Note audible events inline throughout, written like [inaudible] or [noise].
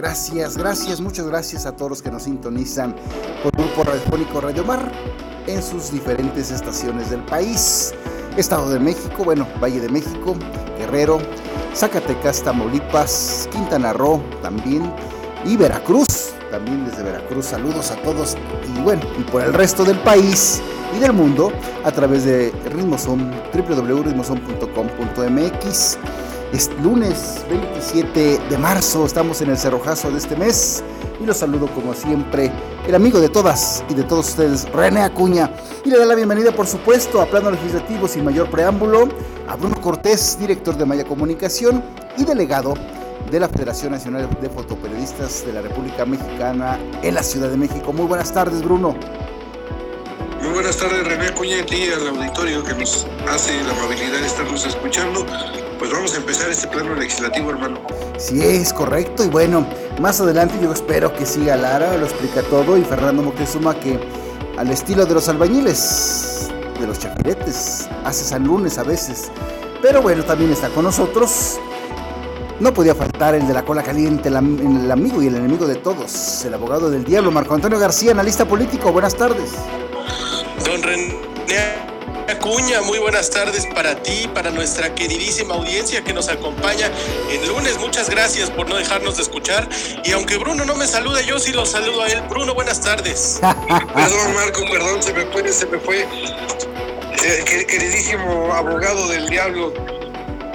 Gracias, gracias, muchas gracias a todos los que nos sintonizan por Grupo Radiofónico Radio Mar en sus diferentes estaciones del país. Estado de México, bueno, Valle de México, Guerrero, Zacatecas, Tamaulipas, Quintana Roo también y Veracruz. También desde Veracruz, saludos a todos y bueno, y por el resto del país y del mundo a través de Ritmoson, www.ritmoson.com.mx es lunes 27 de marzo, estamos en el cerrojazo de este mes y los saludo como siempre el amigo de todas y de todos ustedes, René Acuña. Y le da la bienvenida, por supuesto, a Plano Legislativo sin mayor preámbulo, a Bruno Cortés, director de Maya Comunicación y delegado de la Federación Nacional de Fotoperiodistas de la República Mexicana en la Ciudad de México. Muy buenas tardes, Bruno. Muy buenas tardes, René Acuña, y al auditorio que nos hace la amabilidad de estarnos escuchando pues vamos a empezar este plano legislativo, hermano. Sí, es correcto. Y bueno, más adelante yo espero que siga Lara, lo explica todo, y Fernando Moctezuma que al estilo de los albañiles, de los chafiretes, hace San Lunes a veces. Pero bueno, también está con nosotros. No podía faltar el de la cola caliente, el amigo y el enemigo de todos, el abogado del diablo, Marco Antonio García, analista político. Buenas tardes. Don René Acuña, muy buenas tardes para ti, para nuestra queridísima audiencia que nos acompaña en lunes. Muchas gracias por no dejarnos de escuchar. Y aunque Bruno no me saluda, yo sí lo saludo a él. Bruno, buenas tardes. [laughs] perdón, Marco, perdón, se me fue, se me fue. Eh, queridísimo abogado del diablo,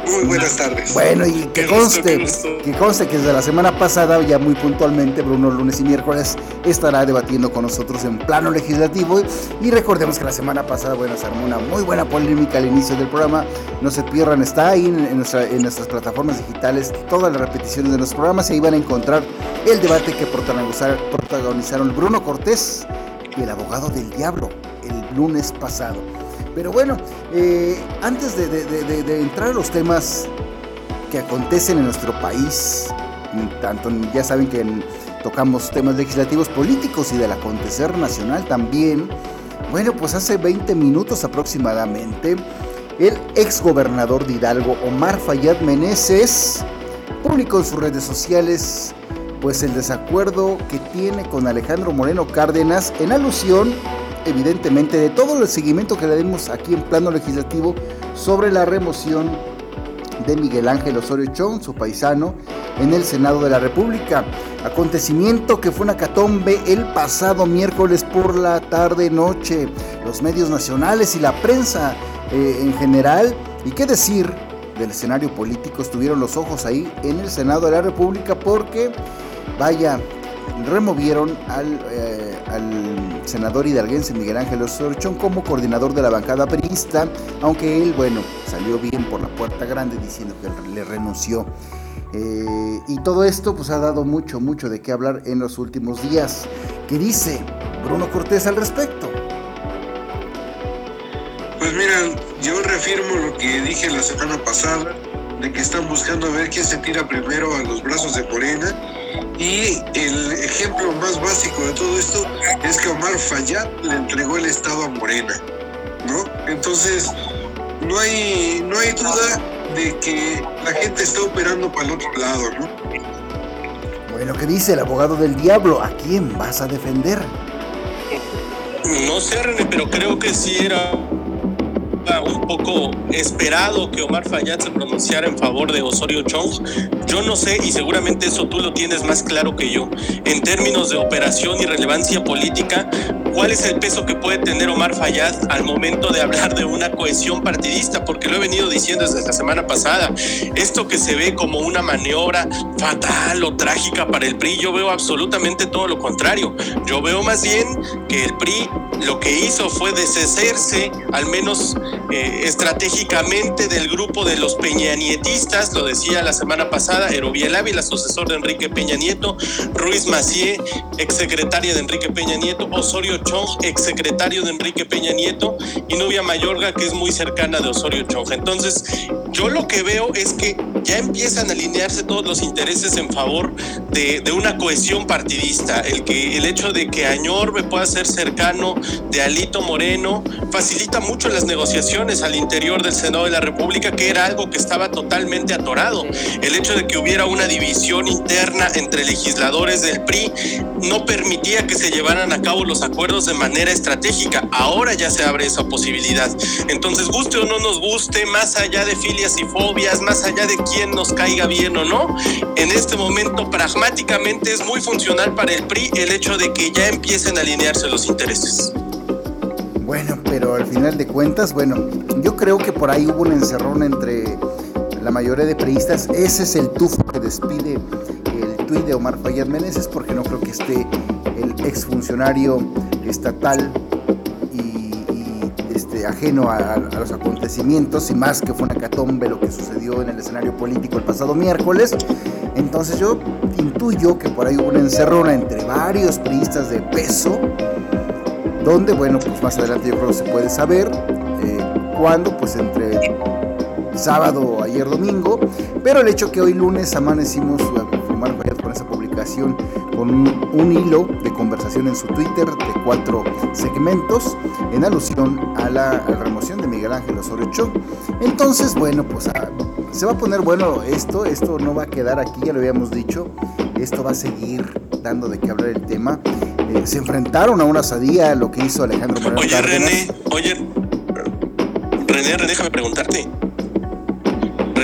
muy buenas tardes. Bueno, y que conste, que conste que desde la semana pasada, ya muy puntualmente, Bruno, lunes y miércoles, estará debatiendo con nosotros en plano legislativo. Y recordemos que la semana pasada, bueno, se armó una muy buena polémica al inicio del programa. No se pierdan, está ahí en, nuestras plataformas digitales todas las repeticiones de los programas. Y ahí van a encontrar el debate que protagonizaron Bruno Cortés y el abogado del diablo el lunes pasado. Pero bueno, eh, antes de, entrar a los temas que acontecen en nuestro país, tanto ya saben que tocamos temas legislativos políticos y del acontecer nacional también. Bueno, pues hace 20 minutos aproximadamente, el ex gobernador de Hidalgo, Omar Fayad Meneses, publicó en sus redes sociales pues el desacuerdo que tiene con Alejandro Moreno Cárdenas en alusión evidentemente de todo el seguimiento que le dimos aquí en plano legislativo sobre la remoción de Miguel Ángel Osorio Chong, su paisano, en el Senado de la República. Acontecimiento que fue una catombe el pasado miércoles por la tarde-noche. Los medios nacionales y la prensa eh, en general, y qué decir del escenario político, estuvieron los ojos ahí en el Senado de la República porque, vaya, removieron al, eh, al senador hidalguense Miguel Ángel Osorchón como coordinador de la bancada periodista, aunque él, bueno, salió bien por la puerta grande diciendo que le renunció. Eh, y todo esto pues ha dado mucho, mucho de qué hablar en los últimos días. ¿Qué dice Bruno Cortés al respecto? Pues mira, yo reafirmo lo que dije la semana pasada, de que están buscando ver quién se tira primero a los brazos de Morena y el ejemplo más básico de todo esto es que Omar Fayad le entregó el Estado a Morena, ¿no? Entonces, no hay, no hay duda de que la gente está operando para el otro lado, ¿no? Bueno, ¿qué dice el abogado del diablo? ¿A quién vas a defender? No sé, René, pero creo que sí era un poco esperado que Omar Fayad se pronunciara en favor de Osorio Chong. Yo no sé, y seguramente eso tú lo tienes más claro que yo. En términos de operación y relevancia política, ¿cuál es el peso que puede tener Omar Fayad al momento de hablar de una cohesión partidista? Porque lo he venido diciendo desde la semana pasada. Esto que se ve como una maniobra fatal o trágica para el PRI, yo veo absolutamente todo lo contrario. Yo veo más bien que el PRI lo que hizo fue deshacerse, al menos eh, estratégicamente, del grupo de los peñanietistas, lo decía la semana pasada, Erubiel Ávila, sucesor de Enrique Peña Nieto, Ruiz Macié, exsecretaria de Enrique Peña Nieto, Osorio Chong, exsecretario de Enrique Peña Nieto, y Nubia Mayorga, que es muy cercana de Osorio Chong. Entonces, yo lo que veo es que ya empiezan a alinearse todos los intereses en favor de, de una cohesión partidista, el, que, el hecho de que Añorbe pueda ser cercano de Alito Moreno facilita mucho las negociaciones al interior del Senado de la República, que era algo que estaba totalmente atorado. El hecho de que hubiera una división interna entre legisladores del PRI no permitía que se llevaran a cabo los acuerdos de manera estratégica. Ahora ya se abre esa posibilidad. Entonces, guste o no nos guste, más allá de filias y fobias, más allá de quién nos caiga bien o no, en este momento pragmáticamente es muy funcional para el PRI el hecho de que ya empiecen a alinearse los intereses. Bueno, pero al final de cuentas, bueno, yo creo que por ahí hubo un encerrón entre la mayoría de priistas. Ese es el tufo que despide el de Omar Fayad Meneses, porque no creo que esté el exfuncionario estatal y, este, ajeno a, los acontecimientos, y más que fue una catombe lo que sucedió en el escenario político el pasado miércoles. Entonces yo intuyo que por ahí hubo una encerrona entre varios priistas de peso donde, bueno, pues más adelante yo creo que se puede saber eh, cuándo, pues entre sábado ayer domingo, pero el hecho que hoy lunes amanecimos formar con esa publicación con un, hilo de conversación en su Twitter de cuatro segmentos en alusión a la, remoción de Miguel Ángel Osorio Chong. Entonces, bueno, pues ah, se va a poner bueno esto, esto no va a quedar aquí, ya lo habíamos dicho, esto va a seguir dando de qué hablar el tema. Eh, se enfrentaron a una asadía, lo que hizo Alejandro Moreno Oye, René, oye, René, René, déjame preguntarte.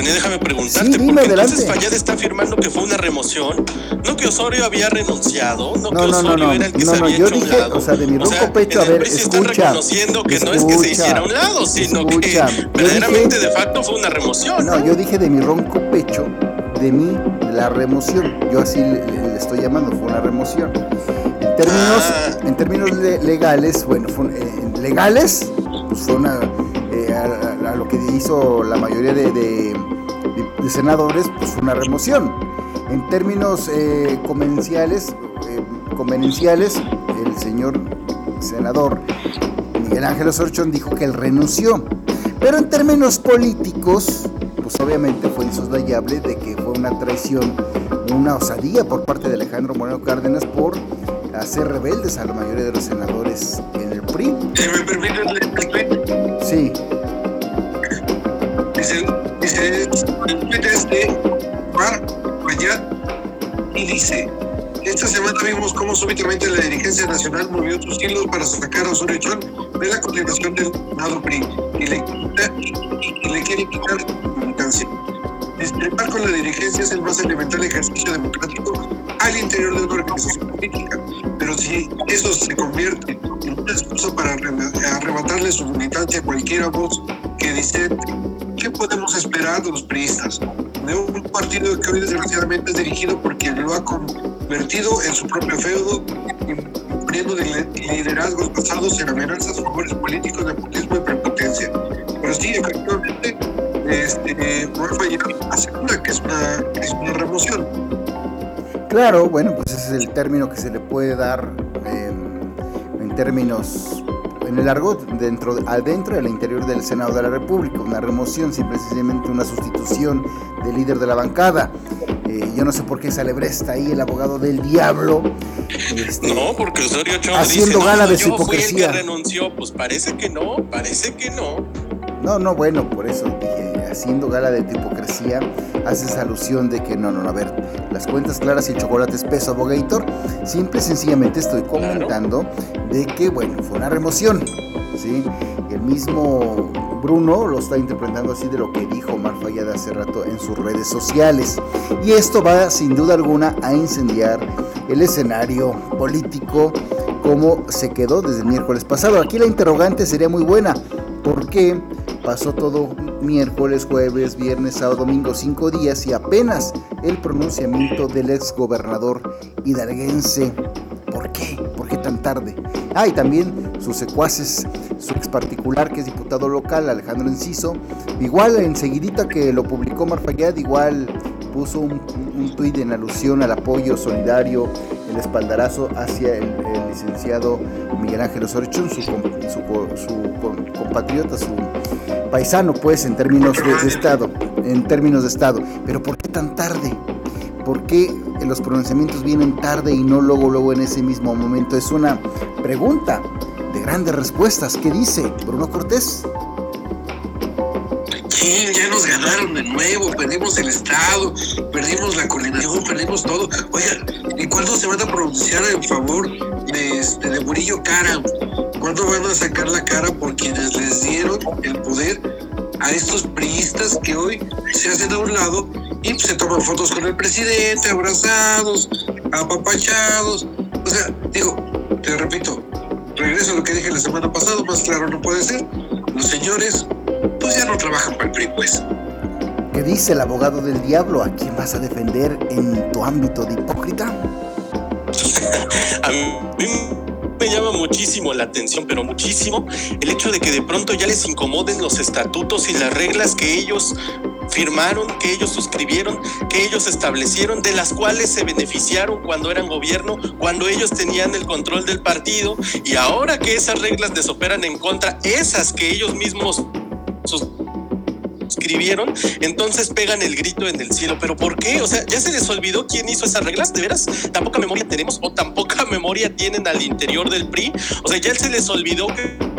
René, déjame preguntarte, sí, porque entonces Fallad está afirmando que fue una remoción, no que Osorio había renunciado, no, que Osorio no, no, era el que se había hecho dije, un lado. O sea, de mi ronco pecho, a ver, escucha. están reconociendo que no es que se hiciera a un lado, sino que verdaderamente de facto fue una remoción. No, yo dije de mi ronco pecho, de mí, la remoción. Yo así le estoy llamando, fue una remoción términos, ah. en términos legales, bueno, eh, legales, pues fue una, eh, a, lo que hizo la mayoría de, senadores, pues fue una remoción. En términos eh, convenciales, convenenciales, el señor senador Miguel Ángel Osorchón dijo que él renunció. Pero en términos políticos, pues obviamente fue insoslayable de que fue una traición, una osadía por parte de Alejandro Moreno Cárdenas por hacer rebeldes a la mayoría de los senadores en el PRI. Si me permiten leer Sí. Dice, el es de Mar y dice, esta semana vimos cómo súbitamente la dirigencia nacional movió sus hilos para sacar a Osorio Chón de la continuación del Senado PRI y le, y, le quiere quitar militancia. Discrepar con la dirigencia es el más elemental ejercicio democrático al interior de una organización política. Pero si eso se convierte en una excusa para arrebatarle su militancia a cualquiera voz que dice, ¿qué podemos esperar de los priistas? De un partido que hoy desgraciadamente es dirigido por quien lo ha convertido en su propio feudo, poniendo liderazgos basados en amenazas, favores políticos, nepotismo y prepotencia. Pero sí, efectivamente, este, asegura que es una, es una remoción. Claro, bueno, pues ese es el término que se le puede dar en, términos, en el argot, dentro, adentro del interior del Senado de la República, una remoción, simplemente una sustitución del líder de la bancada. Eh, yo no sé por qué sale está ahí, el abogado del diablo. Este, no, porque Osorio Chong haciendo dice, gala de su hipocresía. Fui el que renunció, pues parece que no, parece que no. No, no, bueno, por eso dije, haciendo gala de tu hipocresía, haces alusión de que no, no, no, a ver, las cuentas claras y el chocolate espeso, abogator, simple y sencillamente estoy comentando de que, bueno, fue una remoción, ¿sí? El mismo Bruno lo está interpretando así de lo que dijo Omar Fayad hace rato en sus redes sociales. Y esto va sin duda alguna a incendiar el escenario político como se quedó desde el miércoles pasado. Aquí la interrogante sería muy buena. ¿Por qué pasó todo miércoles, jueves, viernes, sábado, domingo, cinco días y apenas el pronunciamiento del ex gobernador hidalguense? ¿Por qué? ¿Por qué tan tarde? Ah, y también sus secuaces, su ex particular que es diputado local, Alejandro Enciso, igual enseguidita que lo publicó Marfayad, igual puso un, un tuit en alusión al apoyo solidario, el espaldarazo hacia el, licenciado Miguel Ángel Osorio su, su, compatriota, su paisano, pues, en términos de, Estado, en términos de Estado. Pero ¿por qué tan tarde? ¿Por qué los pronunciamientos vienen tarde y no luego, luego en ese mismo momento? Es una pregunta de grandes respuestas. ¿Qué dice Bruno Cortés? Sí, ya nos ganaron de nuevo, perdimos el Estado, perdimos la coordinación, perdimos todo. Oiga, ¿y cuándo se van a pronunciar en favor de, este, de Murillo Cara? ¿Cuándo van a sacar la cara por quienes les dieron el poder a estos priistas que hoy se hacen a un lado y se toman fotos con el presidente, abrazados, apapachados? O sea, digo, te repito, regreso a lo que dije la semana pasada, más claro no puede ser. Los señores pues ya no trabajan para el PRI, pues. ¿Qué dice el abogado del diablo? ¿A quién vas a defender en tu ámbito de hipócrita? [laughs] a mí me llama muchísimo la atención, pero muchísimo, el hecho de que de pronto ya les incomoden los estatutos y las reglas que ellos firmaron, que ellos suscribieron, que ellos establecieron, de las cuales se beneficiaron cuando eran gobierno, cuando ellos tenían el control del partido, y ahora que esas reglas les operan en contra, esas que ellos mismos suscribieron, entonces pegan el grito en el cielo. ¿Pero por qué? O sea, ¿ya se les olvidó quién hizo esas reglas? ¿De veras? ¿Tan poca memoria tenemos o tan poca [laughs] memoria tienen al interior del PRI? O sea, ¿ya se les olvidó que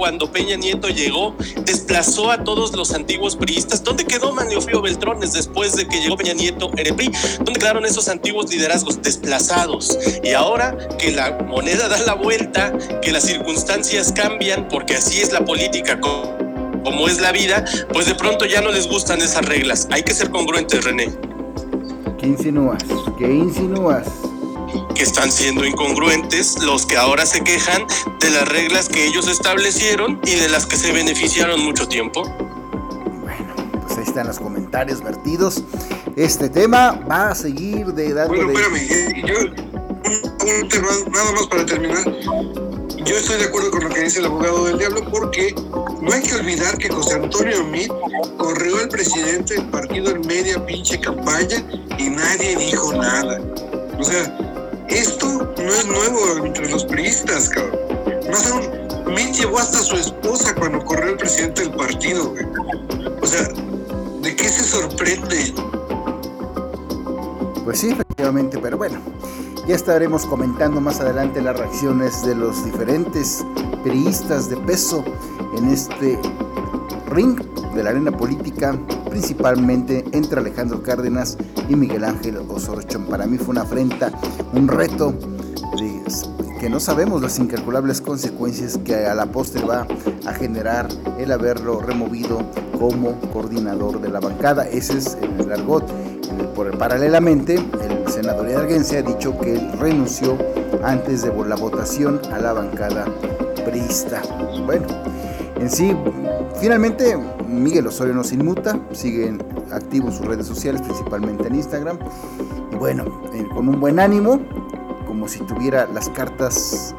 cuando Peña Nieto llegó, desplazó a todos los antiguos priistas. ¿Dónde quedó Maniofío Beltrones después de que llegó Peña Nieto en el PRI? ¿Dónde quedaron esos antiguos liderazgos desplazados? Y ahora que la moneda da la vuelta, que las circunstancias cambian, porque así es la política como es la vida, pues de pronto ya no les gustan esas reglas. Hay que ser congruentes, René. ¿Qué insinúas? ¿Qué insinúas? Que están siendo incongruentes los que ahora se quejan de las reglas que ellos establecieron y de las que se beneficiaron mucho tiempo. Bueno, pues ahí están los comentarios vertidos. Este tema va a seguir de dando. Bueno, espérame, eh, yo un tema nada más para terminar yo estoy de acuerdo con lo que dice el abogado del diablo porque no hay que olvidar que José Antonio Meade corrió al presidente del partido en media pinche campaña y nadie dijo nada. O sea, esto no es nuevo entre los priistas, cabrón. Más aún, Meade llevó hasta su esposa cuando corrió el presidente del partido, güey. O sea, ¿de qué se sorprende? Pues sí, efectivamente, pero bueno. Ya estaremos comentando más adelante las reacciones de los diferentes periodistas de peso en este ring de la arena política, principalmente entre Alejandro Cárdenas y Miguel Ángel Osorio Para mí fue una afrenta, un reto que no sabemos las incalculables consecuencias que a la postre va a generar el haberlo removido como coordinador de la bancada. Ese es el argot. Por, paralelamente, el senador hidalguense ha dicho que renunció antes de la votación a la bancada priista. Bueno, en sí, finalmente Miguel Osorio no se inmuta, sigue activo en sus redes sociales, principalmente en Instagram. Y bueno, eh, con un buen ánimo, como si tuviera las cartas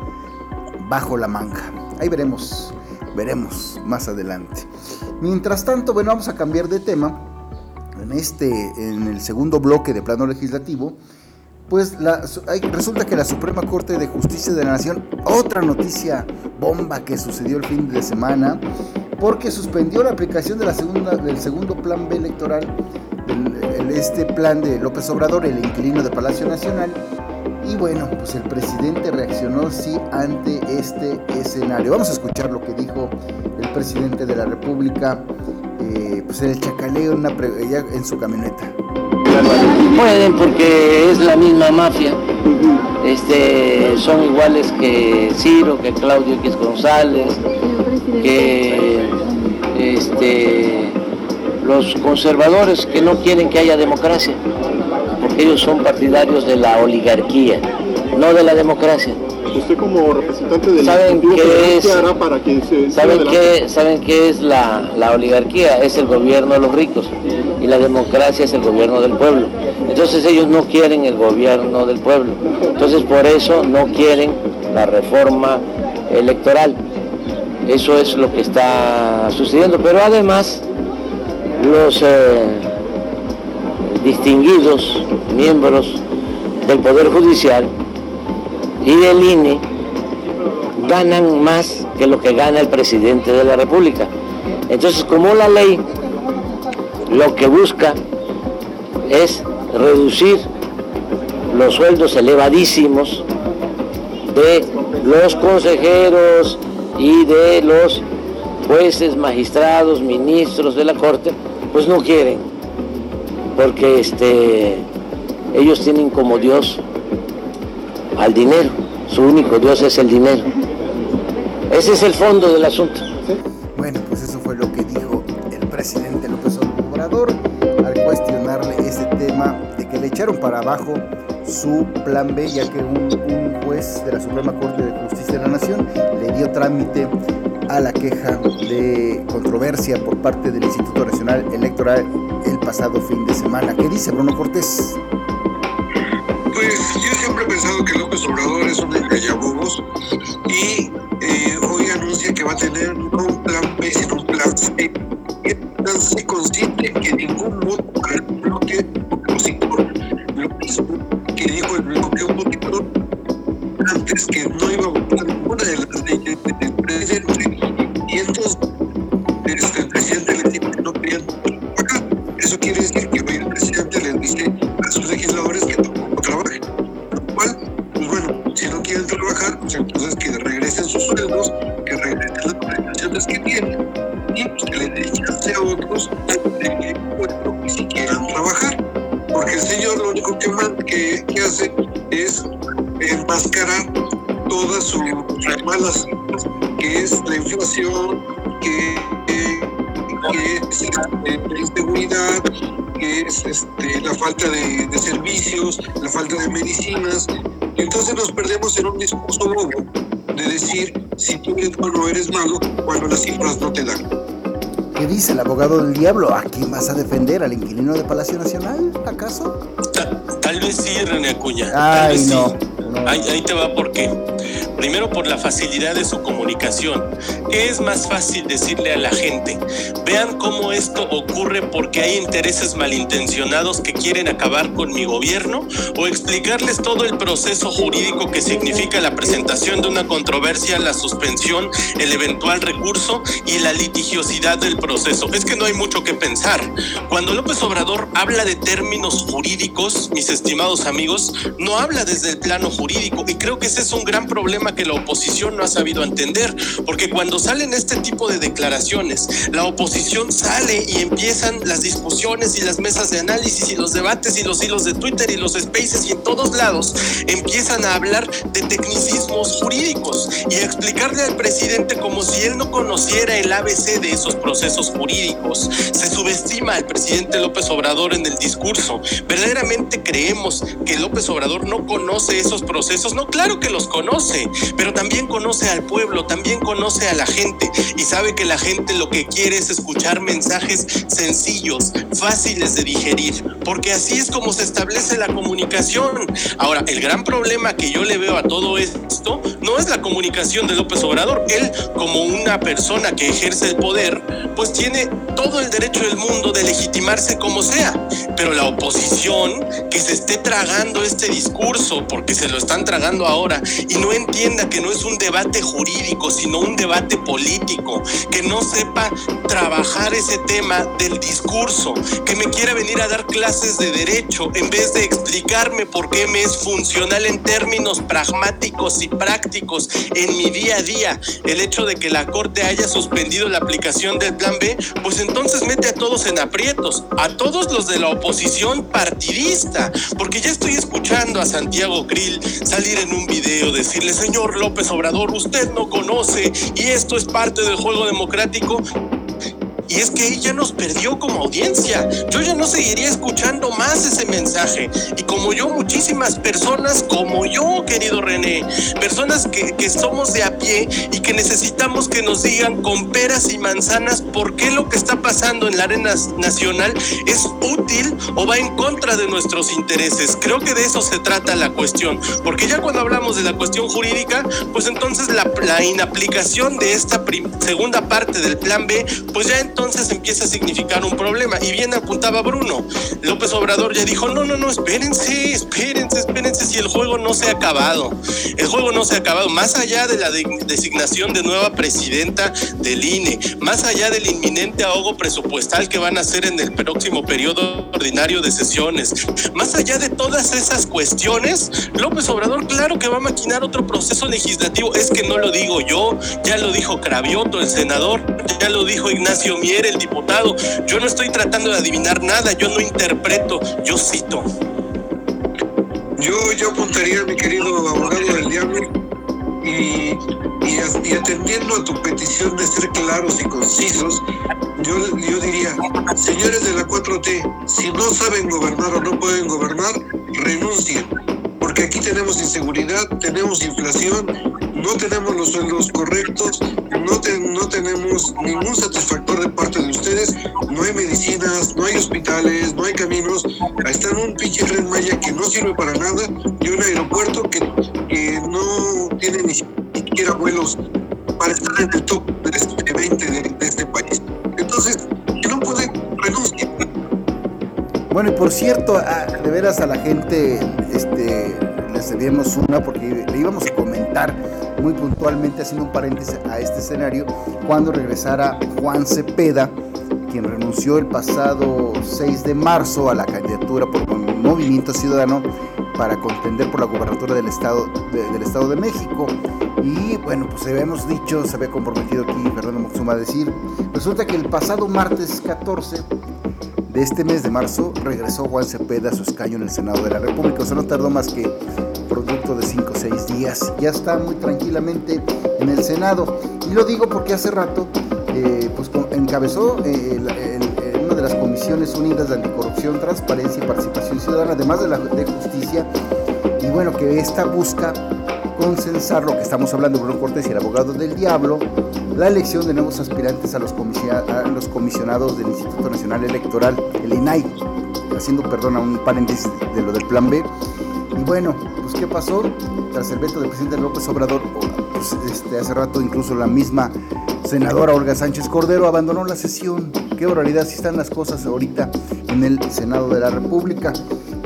bajo la manga. Ahí veremos, veremos más adelante. Mientras tanto, bueno, vamos a cambiar de tema este, en el segundo bloque de plano legislativo, pues resulta que la Suprema Corte de Justicia de la Nación, otra noticia bomba que sucedió el fin de semana, porque suspendió la aplicación de la segunda, del segundo plan B electoral, este plan de López Obrador, el inquilino de Palacio Nacional, y bueno, pues el presidente reaccionó sí ante este escenario. Vamos a escuchar lo que dijo el presidente de la República eh, pues el chacaleo en, en su camioneta. Pueden porque es la misma mafia. Este, son iguales que Ciro, que Claudio X González, que este, los conservadores que no quieren que haya democracia, porque ellos son partidarios de la oligarquía. no de la democracia. Usted como representante de ¿Saben qué es, para que se ¿saben qué, ¿Saben qué es la, la oligarquía? Es el gobierno de los ricos y la democracia es el gobierno del pueblo. Entonces ellos no quieren el gobierno del pueblo. Entonces por eso no quieren la reforma electoral. Eso es lo que está sucediendo. Pero además los eh, distinguidos miembros del Poder Judicial y del INE ganan más que lo que gana el presidente de la República. Entonces, como la ley lo que busca es reducir los sueldos elevadísimos de los consejeros y de los jueces, magistrados, ministros de la Corte, pues no quieren, porque este, ellos tienen como Dios al dinero, su único Dios es el dinero. Ese es el fondo del asunto. Bueno, pues eso fue lo que dijo el presidente López Obrador al cuestionarle ese tema de que le echaron para abajo su plan B, ya que un, un juez de la Suprema Corte de Justicia de la Nación le dio trámite a la queja de controversia por parte del Instituto Nacional Electoral el pasado fin de semana. ¿Qué dice Bruno Cortés? López Obrador es un engañabobos y eh, hoy anuncia que va a tener no un plan B, sino un plan C. Y plan C consiste abogado del diablo? ¿A quién vas a defender? ¿Al inquilino de Palacio Nacional, acaso? Ta- Tal vez sí, René Acuña. tal Ay, vez sí. no. no. Ahí, ahí te va por qué. Primero por la facilidad de su comunicación. ¿Qué es más fácil decirle a la gente? Vean cómo esto ocurre porque hay intereses malintencionados que quieren acabar con mi gobierno o explicarles todo el proceso jurídico que significa la presentación de una controversia, la suspensión, el eventual recurso y la litigiosidad del proceso. Es que no hay mucho que pensar. Cuando López Obrador habla de términos jurídicos, mis estimados amigos, no habla desde el plano jurídico y creo que ese es un gran problema que la oposición no ha sabido entender, porque cuando salen este tipo de declaraciones, la oposición sale y empiezan las discusiones y las mesas de análisis y los debates y los hilos de Twitter y los spaces y en todos lados empiezan a hablar de tecnicismos jurídicos y a explicarle al presidente como si él no conociera el ABC de esos procesos jurídicos. Se subestima al presidente López Obrador en el discurso. ¿Verdaderamente creemos que López Obrador no conoce esos procesos? No, claro que los conoce, pero también conoce al pueblo, también conoce a la gente y sabe que la gente lo que quiere es escuchar mensajes sencillos, fáciles de digerir, porque así es como se establece la comunicación. Ahora, el gran problema que yo le veo a todo esto no es la comunicación de López Obrador. Él, como una persona que ejerce el poder, pues tiene todo el derecho del mundo de legitimarse como sea. Pero la oposición que se esté tragando este discurso, porque se lo están tragando ahora, y no entienda que no es un debate jurídico, sino un debate político, que no sepa trabajar ese tema del discurso, que me quiera venir a dar clases de derecho en vez de por qué me es funcional en términos pragmáticos y prácticos en mi día a día el hecho de que la Corte haya suspendido la aplicación del Plan B, pues entonces mete a todos en aprietos, a todos los de la oposición partidista, porque ya estoy escuchando a Santiago Krill salir en un video, decirle, señor López Obrador, usted no conoce y esto es parte del juego democrático. Y es que ella nos perdió como audiencia. Yo ya no seguiría escuchando más ese mensaje. Y como yo, muchísimas personas como yo, querido René, personas que, que somos de a pie y que necesitamos que nos digan con peras y manzanas por qué lo que está pasando en la arena nacional es útil o va en contra de nuestros intereses. Creo que de eso se trata la cuestión, porque ya cuando hablamos de la cuestión jurídica, pues entonces la, la inaplicación de esta segunda parte del plan B, pues ya entonces empieza a significar un problema. Y bien apuntaba Bruno, López Obrador ya dijo, no, no, no, espérense, espérense, espérense si el juego no se ha acabado. El juego no se ha acabado, más allá de la designación de nueva presidenta del INE, más allá del inminente ahogo presupuestal que van a hacer en el próximo periodo ordinario de sesiones, más allá de todas esas cuestiones, López Obrador claro que va a maquinar otro proceso legislativo, es que no lo digo yo, ya lo dijo Cravioto, el senador, ya lo dijo Ignacio Mier, el diputado, yo no estoy tratando de adivinar nada, yo no interpreto, yo cito. Yo, yo apuntaría, mi querido abogado del diablo, y, y, atendiendo a tu petición de ser claros y concisos, yo, yo diría, señores de la 4T, si no saben gobernar o no pueden gobernar, renuncien, porque aquí tenemos inseguridad, tenemos inflación, no tenemos los sueldos correctos, no, no tenemos ningún satisfactor de parte de ustedes, no hay medicinas, no hay hospitales, no hay caminos, está en un pinche tren Maya que no sirve para nada y un aeropuerto que, que no tiene ni siquiera vuelos para estar en el top de este 20 de, este país. Entonces, que no pueden renunciar. Bueno, y por cierto, de veras a la gente este, les cedíamos una porque le íbamos a comentar muy puntualmente, haciendo un paréntesis a este escenario, cuando regresara Juan Cepeda, quien renunció el pasado 6 de marzo a la candidatura por Movimiento Ciudadano para contender por la gubernatura del Estado de, del Estado de México. Y bueno, pues habíamos dicho, se había comprometido aquí Fernando Moxuma a decir, resulta que el pasado martes 14 de este mes de marzo regresó Juan Cepeda a su escaño en el Senado de la República. O sea, no tardó más que producto de 5 o 6 días. Ya está muy tranquilamente en el Senado. Y lo digo porque hace rato eh, pues, encabezó eh, una de las comisiones unidas de anticorrupción, transparencia y participación ciudadana, además de la de justicia. Y bueno, que esta busca consensar lo que estamos hablando, Bruno Cortés y el abogado del diablo, la elección de nuevos aspirantes a los, comisionados del Instituto Nacional Electoral, el INAI, haciendo, perdón, a un paréntesis de lo del plan B. Y bueno, pues ¿qué pasó? Tras el veto del presidente López Obrador, pues, este, hace rato incluso la misma senadora Olga Sánchez Cordero abandonó la sesión. Qué barbaridad, si están las cosas ahorita en el Senado de la República.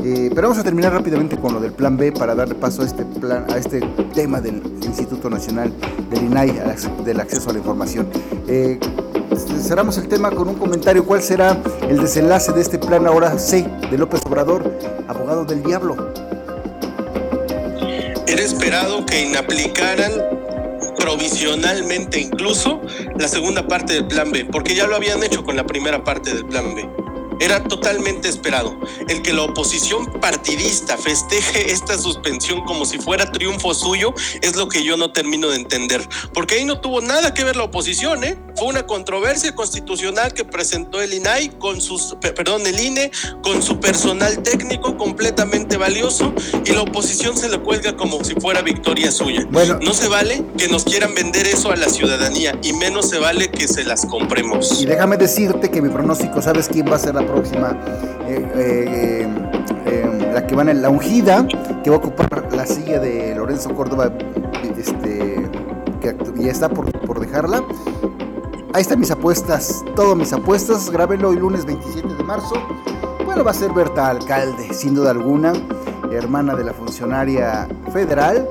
Eh, pero vamos a terminar rápidamente con lo del plan B para darle paso a este, plan, a este tema del Instituto Nacional del INAI, del acceso a la información. Eh, cerramos el tema con un comentario. ¿Cuál será el desenlace de este plan ahora C de López Obrador, abogado del diablo? Era esperado que inaplicaran provisionalmente incluso la segunda parte del plan B, porque ya lo habían hecho con la primera parte del plan B. Era totalmente esperado. El que la oposición partidista festeje esta suspensión como si fuera triunfo suyo es lo que yo no termino de entender. Porque ahí no tuvo nada que ver la oposición, ¿eh? Fue una controversia constitucional que presentó el INAI con sus, perdón, el INE con su personal técnico completamente valioso y la oposición se le cuelga como si fuera victoria suya. Bueno, no se vale que nos quieran vender eso a la ciudadanía y menos se vale que se las compremos. Y déjame decirte que mi pronóstico, ¿sabes quién va a ser la próxima? Eh, eh, eh, la que va en la ungida, que va a ocupar la silla de Lorenzo Córdoba, este, que ya está por, por dejarla Ahí están mis apuestas, todas mis apuestas. Grábenlo hoy lunes 27 de marzo. Bueno, va a ser Berta Alcalde, sin duda alguna, hermana de la funcionaria federal,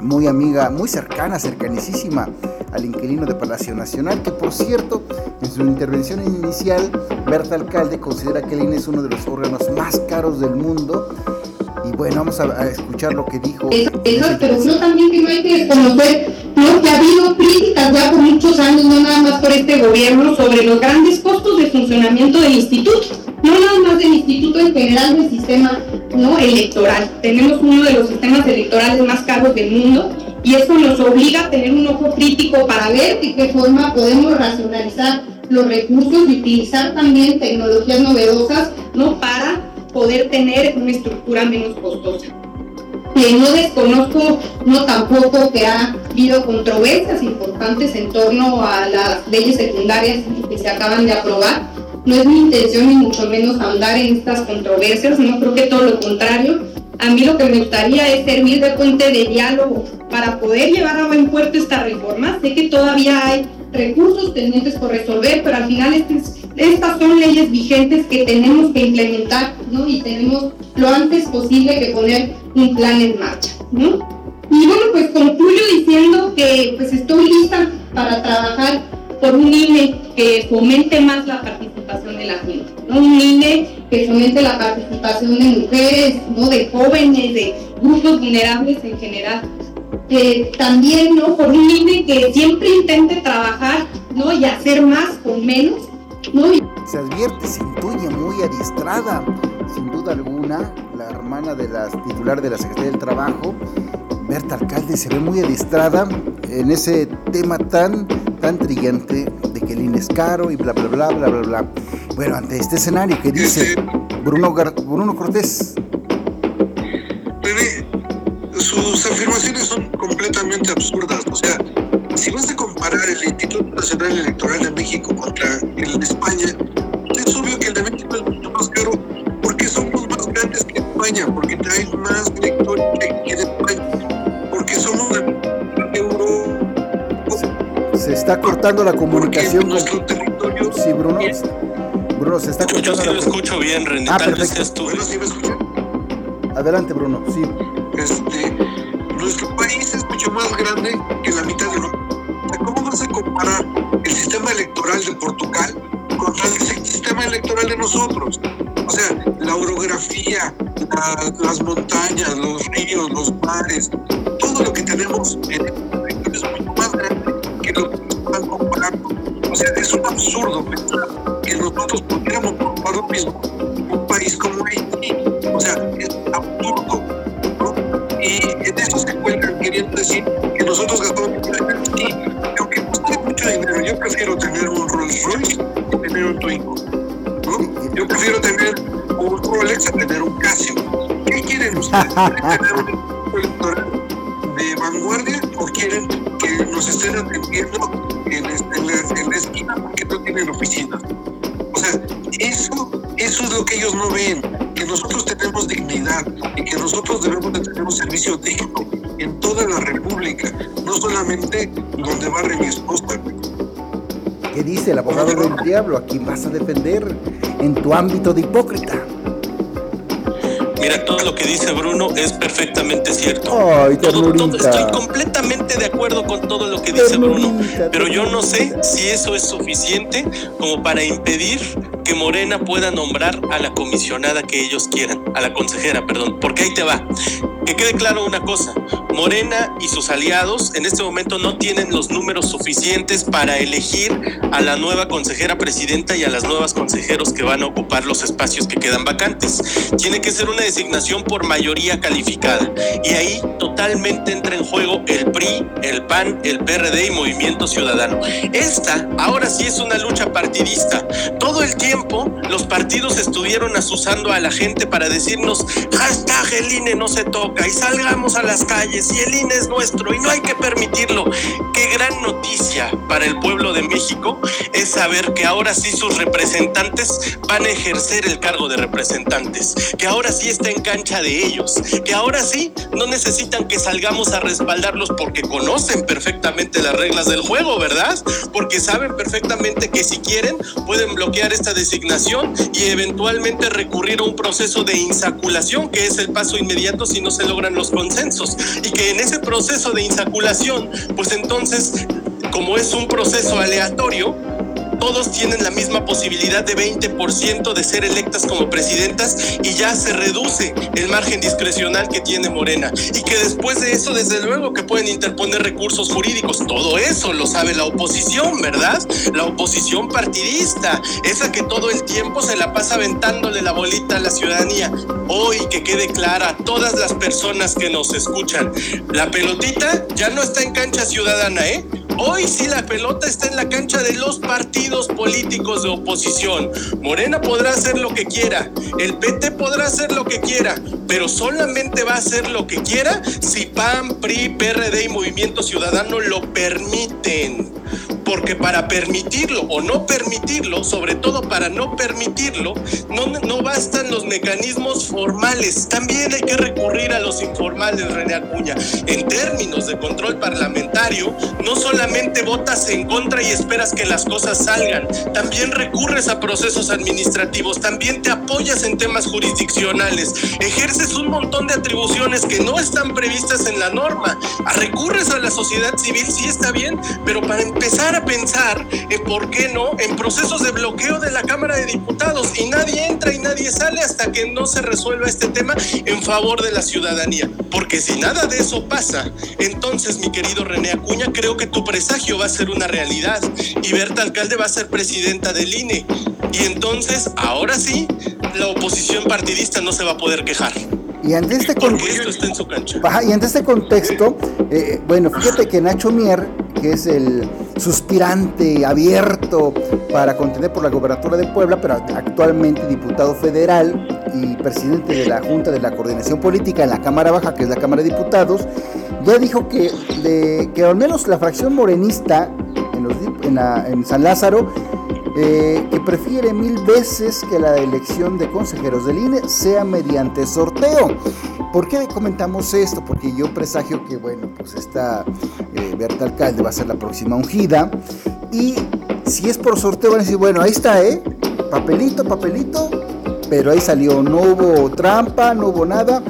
muy amiga, muy cercana, cercanísima al inquilino de Palacio Nacional, que por cierto, en su intervención inicial, Berta Alcalde considera que el INE es uno de los órganos más caros del mundo. Y bueno, vamos a, escuchar lo que dijo. Eso, pero también que no hay que conocer que ha habido críticas ya por este gobierno, sobre los grandes costos de funcionamiento del instituto, no nada más del instituto en general del sistema no electoral. Tenemos uno de los sistemas electorales más caros del mundo y eso nos obliga a tener un ojo crítico para ver de qué forma podemos racionalizar los recursos y utilizar también tecnologías novedosas, ¿no? Para poder tener una estructura menos costosa. Eh, no desconozco, no tampoco que ha habido controversias importantes en torno a las leyes secundarias que se acaban de aprobar. No es mi intención ni mucho menos ahondar en estas controversias, no creo que todo lo contrario. A mí lo que me gustaría es servir de puente de diálogo para poder llevar a buen puerto esta reforma. Sé que todavía hay recursos pendientes por resolver, pero al final estas son leyes vigentes que tenemos que implementar, ¿no? Y tenemos lo antes posible que poner un plan en marcha, ¿no? Y bueno, pues concluyo diciendo que pues estoy lista para trabajar por un INE que fomente más la participación de la gente, ¿no? Un INE que fomente la participación de mujeres, ¿no? De jóvenes, de grupos vulnerables en general. Eh, también, ¿no? Por un INE que siempre intente trabajar, ¿no? Y hacer más con menos, Se advierte, se intuye muy adiestrada, sin duda alguna, la hermana de la titular de la Secretaría del Trabajo, Berta Alcalde, se ve muy adiestrada en ese tema tan, tan trillante de que el INE es caro y bla, bla, bla, bla, bla, bla. Bueno, ante este escenario que dice Bruno, Bruno Cortés. Sus afirmaciones son completamente absurdas. O sea, si vas a comparar el Instituto Nacional Electoral de México contra el de España, es obvio que el de México es mucho más caro porque somos más grandes que España, porque hay más electores que de España, porque somos de Europa. Se está cortando la comunicación. Nuestro territorio. Sí, Bruno. Bruno, se está cortando. Yo sí lo escucho bien, René. Ah, perfecto. tú. Bueno, ¿sí me escuchan? Adelante, Bruno. Sí. Este, nuestro país es mucho más grande que la mitad de Europa. ¿Cómo vas a comparar el sistema electoral de Portugal contra el si- sistema electoral de nosotros? O sea, la orografía, la- las montañas, los ríos, los mares, todo lo que tenemos en el territorio es mucho más grande que lo que están comparando. O sea, es un absurdo pensar que nosotros pudiéramos probar lo mismo en un país como Haití. O sea, es absurdo. Y en eso se cuelgan queriendo decir que nosotros gastamos mucho dinero. Y aunque cueste mucho dinero, yo prefiero tener un Rolls Royce que tener un Twingo. Yo prefiero tener un Rolex a tener un Casio. ¿Qué quieren ustedes? ¿Quieren tener un electoral de vanguardia o quieren que nos estén atendiendo en, este- en la, en la esquina porque no tienen oficina? O sea, eso, eso es lo que ellos no ven, que nosotros tenemos dignidad y que nosotros debemos de tener un servicio digno en toda la República, no solamente donde barre mi esposa. ¿Qué dice el abogado del diablo? ¿A quién vas a defender en tu ámbito de hipócrita? Mira, todo lo que dice Bruno es perfectamente cierto. Ay, Todo- todo- estoy completamente de acuerdo con todo lo que dice Bruno, Ternurita, pero yo no sé si eso es suficiente como para impedir que Morena pueda nombrar a la comisionada que ellos quieran, a la consejera, perdón, porque ahí te va. Que quede claro una cosa, Morena y sus aliados en este momento no tienen los números suficientes para elegir a la nueva consejera presidenta y a las nuevas consejeros que van a ocupar los espacios que quedan vacantes. Tiene que ser una designación por mayoría calificada y ahí totalmente entra en juego el PRI, el PAN, el PRD y Movimiento Ciudadano. Esta ahora sí es una lucha partidista. Todo el tiempo los partidos estuvieron asusando a la gente para decirnos hashtag el INE no se toca y salgamos a las calles y el INE es nuestro y no hay que permitirlo. Qué gran noticia para el pueblo de México es saber que ahora sí sus representantes van a ejercer el cargo de representantes, que ahora sí está en cancha de ellos, que ahora sí no necesitan que salgamos a respaldarlos porque conocen perfectamente las reglas del juego, ¿verdad? Porque saben perfectamente que si quieren pueden bloquear esta designación y eventualmente recurrir a un proceso de insaculación, que es el paso inmediato si no se logran los consensos. Y que en ese proceso de insaculación, pues entonces, como es un proceso aleatorio, todos tienen la misma posibilidad de 20% de ser electas como presidentas y ya se reduce el margen discrecional que tiene Morena. Y que después de eso, desde luego que pueden interponer recursos jurídicos. Todo eso lo sabe la oposición, ¿verdad? La oposición partidista, esa que todo el tiempo se la pasa aventándole la bolita a la ciudadanía. Hoy que quede clara a todas las personas que nos escuchan, la pelotita ya no está en cancha ciudadana, ¿eh? Hoy sí la pelota está en la cancha de los partidos políticos de oposición. Morena podrá hacer lo que quiera, el PT podrá hacer lo que quiera, pero solamente va a hacer lo que quiera si PAN, PRI, PRD y Movimiento Ciudadano lo permiten porque para permitirlo o no permitirlo, sobre todo para no permitirlo, no, no bastan los mecanismos formales, también hay que recurrir a los informales, René Acuña. En términos de control parlamentario, no solamente votas en contra y esperas que las cosas salgan, también recurres a procesos administrativos, también te apoyas en temas jurisdiccionales, ejerces un montón de atribuciones que no están previstas en la norma, recurres a la sociedad civil, sí está bien, pero para empezar a pensar en por qué no en procesos de bloqueo de la Cámara de Diputados y nadie entra y nadie sale hasta que no se resuelva este tema en favor de la ciudadanía. Porque si nada de eso pasa, entonces mi querido René Acuña, creo que tu presagio va a ser una realidad y Berta Alcalde va a ser presidenta del INE. Y entonces, ahora sí, la oposición partidista no se va a poder quejar. Y ante este, contexto, está en su cancha. y ante este contexto, eh, bueno, fíjate que Nacho Mier, que es el suspirante abierto para contender por la gobernatura de Puebla, pero actualmente diputado federal y presidente de la Junta de la Coordinación Política en la Cámara Baja, que es la Cámara de Diputados, ya dijo que, de, que al menos la fracción morenista en, en San Lázaro eh, que prefiere mil veces que la elección de consejeros del INE sea mediante sorteo. ¿Por qué comentamos esto? Porque yo presagio que, bueno, pues esta eh, Berta Alcalde va a ser la próxima ungida. Y si es por sorteo, van a decir, bueno, ahí está, ¿eh? Papelito, papelito, pero ahí salió, no hubo trampa, no hubo nada.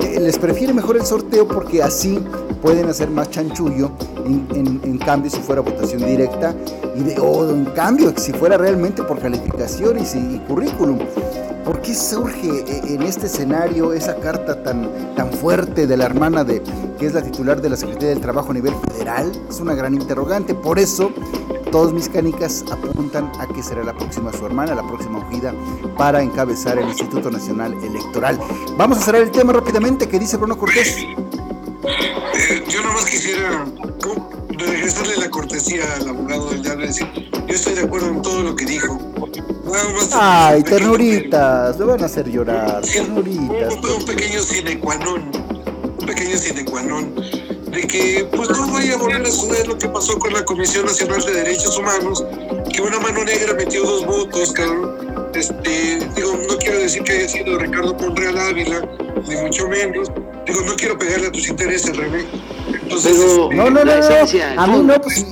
Eh, les prefiere mejor el sorteo porque así pueden hacer más chanchullo en, cambio si fuera votación directa y de, o en cambio si fuera realmente por calificaciones y, currículum. ¿Por qué surge eh, en este escenario esa carta tan, tan fuerte de la hermana de que es la titular de la Secretaría del Trabajo a nivel federal? Es una gran interrogante. Por eso, todos mis canicas apuntan a que será la próxima su hermana, la próxima ungida para encabezar el Instituto Nacional Electoral. Vamos a cerrar el tema rápidamente. ¿Qué dice Bruno Cortés? Eh, yo nomás quisiera regresarle la cortesía al abogado del diablo y decir, yo estoy de acuerdo en todo lo que dijo. Ay, ternuritas, lo van a hacer llorar, ternuritas. Un, pequeño sine qua non, un pequeño sine qua non, de que pues no vaya a volver a suceder lo que pasó con la Comisión Nacional de Derechos Humanos, que una mano negra metió dos votos, cabrón. Este, digo, no quiero decir que haya sido Ricardo Monreal Ávila, ni mucho menos, Digo, no quiero pegarle a tus intereses, René. Entonces, este, no, no, no, no, a mí no, pues,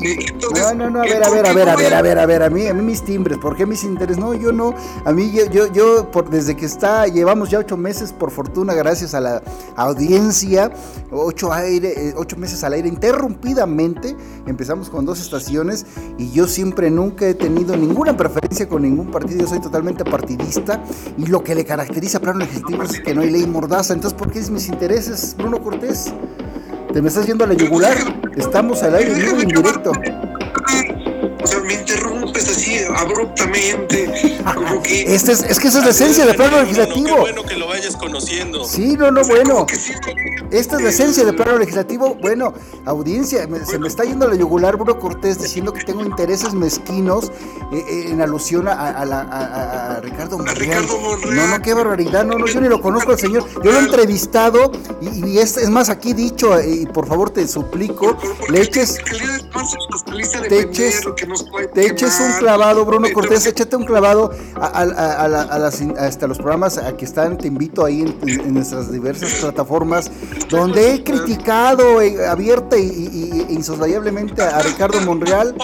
no, no, no, a ver, a ver, a ver, a ver, a ver, a ver, a mí, a mí mis timbres, ¿por qué mis intereses? No, yo no, a mí, yo, yo, yo por, desde que está, llevamos ya ocho meses, por fortuna, gracias a la audiencia, ocho, aire, eh, ocho meses al aire, interrumpidamente, empezamos con dos estaciones, y yo siempre, nunca he tenido ninguna preferencia con ningún partido, yo soy totalmente partidista, y lo que le caracteriza a plano legislativo es que no hay ley mordaza, entonces, ¿por qué es mis intereses? es Bruno Cortés. Te me estás yendo a la yugular. Estamos al aire vivo en directo. O sea, me interrumpes así abruptamente. Como que. [laughs] Este es, es que esa es la esencia del plano legislativo. Qué bueno que lo vayas conociendo. Sí, no, no, bueno. Esta es la esencia del plano legislativo. Bueno, audiencia, se me está yendo a la yugular Bruno Cortés diciendo que tengo intereses mezquinos eh, eh, en alusión a, Ricardo Monreal. No, no, qué barbaridad. No, no, yo ni lo conozco al señor. Yo lo he entrevistado y, es, es, más, aquí dicho, eh, y por favor te suplico, le eches, te eches un clavado, Bruno Cortés, échate un clavado a, las, hasta los programas que están, te invito ahí en nuestras diversas plataformas donde he criticado eh, abierta y, insoslayablemente a Ricardo Monreal.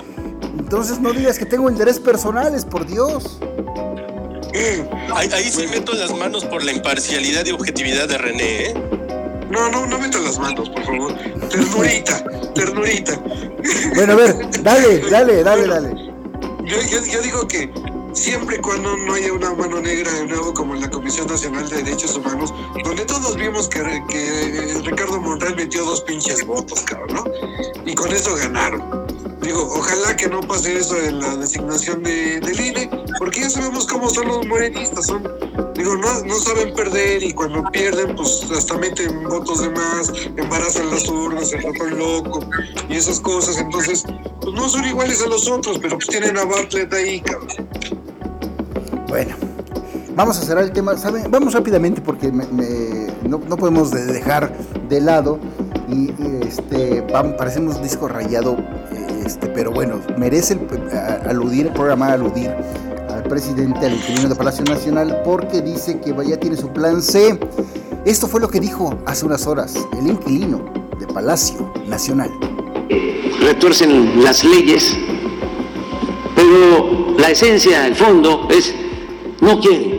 Entonces no digas que tengo intereses personales, por Dios. Ahí, ahí sí meto las manos por la imparcialidad y objetividad de René, ¿eh? No, no, no meto las manos, por favor. Ternurita, ternurita. Bueno, a ver, dale, dale, dale, dale. Yo, yo, yo digo que siempre y cuando no haya una mano negra de nuevo como en la Comisión Nacional de Derechos Humanos, donde todos vimos que, Ricardo Monreal metió dos pinches votos, cabrón, ¿no? Y con eso ganaron. Digo, ojalá que no pase eso en la designación de, del INE, porque ya sabemos cómo son los morenistas, son, digo, no, no saben perder y cuando pierden, pues hasta meten votos de más, embarazan las urnas, el ratón loco y esas cosas, entonces, pues no son iguales a los otros, pero pues tienen a Bartlett ahí, cabrón. Bueno, vamos a cerrar el tema. ¿saben? Vamos rápidamente porque me- no, no podemos de- dejar de lado y, este vamos, parecemos disco rayado, este, pero bueno, merece el- aludir el programa aludir al presidente, al inquilino de Palacio Nacional, porque dice que ya tiene su plan C. Esto fue lo que dijo hace unas horas el inquilino de Palacio Nacional. retuercen las leyes, pero la esencia, el fondo es no quieren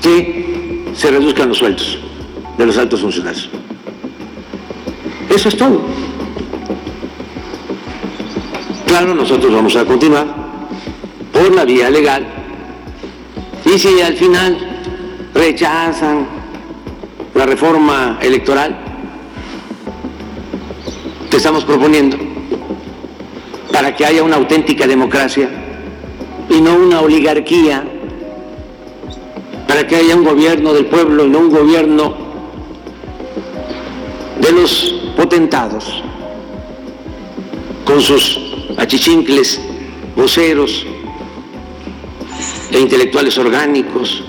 que se reduzcan los sueldos de los altos funcionarios. Eso es todo. Claro, nosotros vamos a continuar por la vía legal. Y si al final rechazan la reforma electoral, que estamos proponiendo para que haya una auténtica democracia y no una oligarquía, para que haya un gobierno del pueblo y no un gobierno de los potentados, con sus achichincles, voceros e intelectuales orgánicos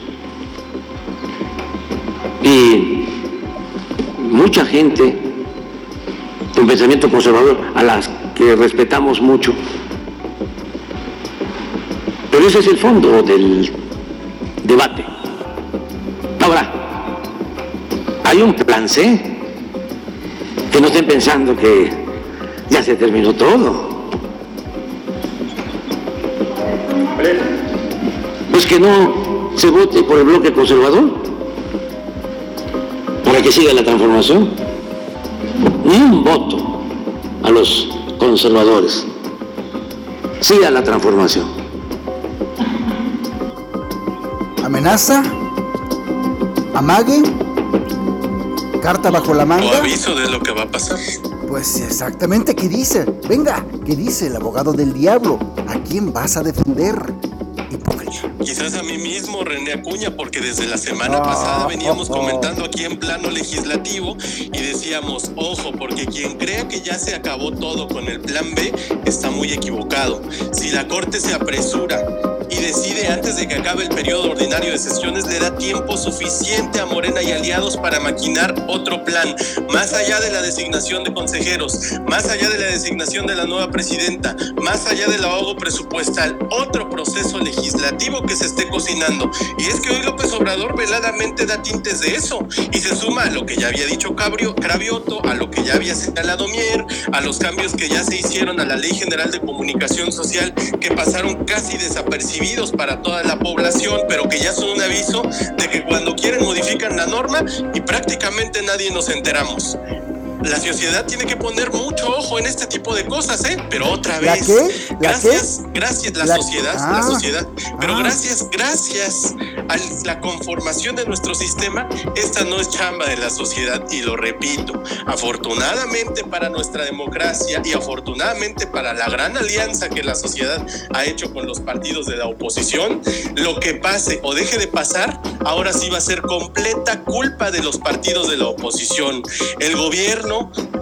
y mucha gente un pensamiento conservador a las que respetamos mucho. Pero ese es el fondo del debate. Ahora, hay un plan C, que no estén pensando que ya se terminó todo. Pues que no se vote por el bloque conservador, para que siga la transformación ni un voto a los conservadores. Sí a la transformación. ¿Amenaza? ¿Amague? ¿Carta bajo la O manga? aviso de lo que va a pasar. Pues exactamente, ¿qué dice? Venga, ¿qué dice el abogado del diablo? ¿A quién vas a defender? Quizás a mí mismo, René Acuña, porque desde la semana pasada veníamos comentando aquí en plano legislativo y decíamos, ojo, porque quien crea que ya se acabó todo con el plan B está muy equivocado. Si la Corte se apresura y decide antes de que acabe el periodo ordinario de sesiones, le da tiempo suficiente a Morena y aliados para maquinar otro plan, más allá de la designación de consejeros, más allá de la designación de la nueva presidenta, más allá del ahogo presupuestal, otro proceso legislativo que se esté cocinando. Y es que hoy López Obrador veladamente da tintes de eso y se suma a lo que ya había dicho Cabrio, Cravioto, a lo que ya había señalado Mier, a los cambios que ya se hicieron a la Ley General de Comunicación Social que pasaron casi desapercibidos para toda la población, pero que ya son un aviso de que cuando quieren modifican la norma y prácticamente nadie nos enteramos. La sociedad tiene que poner mucho ojo en este tipo de cosas, ¿eh? Pero otra ¿La vez. qué? ¿La gracias, gracias, la, La- sociedad, ah, la sociedad. Pero ah. gracias, gracias a la conformación de nuestro sistema, esta no es chamba de la sociedad y lo repito. Afortunadamente para nuestra democracia y afortunadamente para la gran alianza que la sociedad ha hecho con los partidos de la oposición, lo que pase o deje de pasar, ahora sí va a ser completa culpa de los partidos de la oposición. El gobierno,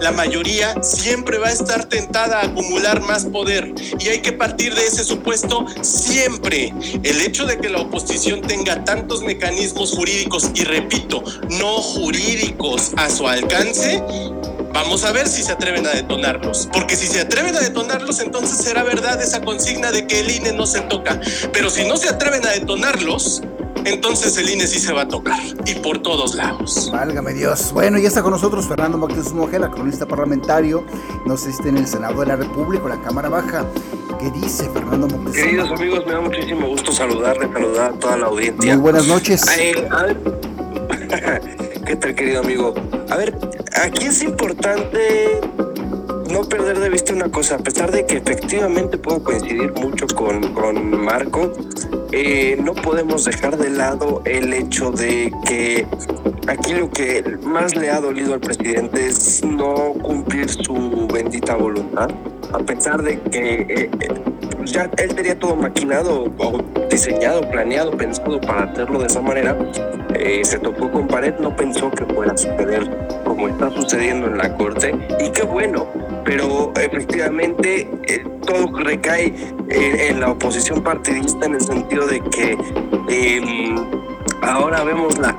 la mayoría, siempre va a estar tentada a acumular más poder y hay que partir de ese supuesto siempre. El hecho de que la oposición tenga tantos mecanismos jurídicos y repito, no jurídicos a su alcance, Vamos a ver si se atreven a detonarlos, porque si se atreven a detonarlos, entonces será verdad esa consigna de que el INE no se toca. Pero si no se atreven a detonarlos, entonces el INE sí se va a tocar, y por todos lados. Válgame Dios. Bueno, ya está con nosotros Fernando Moctezuma Ojeda, cronista parlamentario. No sé si está en el Senado de la República o la Cámara Baja. ¿Qué dice Fernando Moctezuma? Queridos amigos, me da muchísimo gusto saludarles, saludar a toda la audiencia. Muy buenas noches. Ay, a ver. ¿Qué tal, querido amigo? A ver, aquí es importante no perder de vista una cosa, a pesar de que efectivamente puedo coincidir mucho con, con Marco, eh, no podemos dejar de lado el hecho de que aquí lo que más le ha dolido al presidente es no cumplir su bendita voluntad, a pesar de que eh, pues ya él tenía todo maquinado, o diseñado, planeado, pensado para hacerlo de esa manera. Eh, se topó con pared, no pensó que fuera a suceder como está sucediendo en la corte y qué bueno, pero efectivamente eh, todo recae en, la oposición partidista en el sentido de que em, ahora vemos las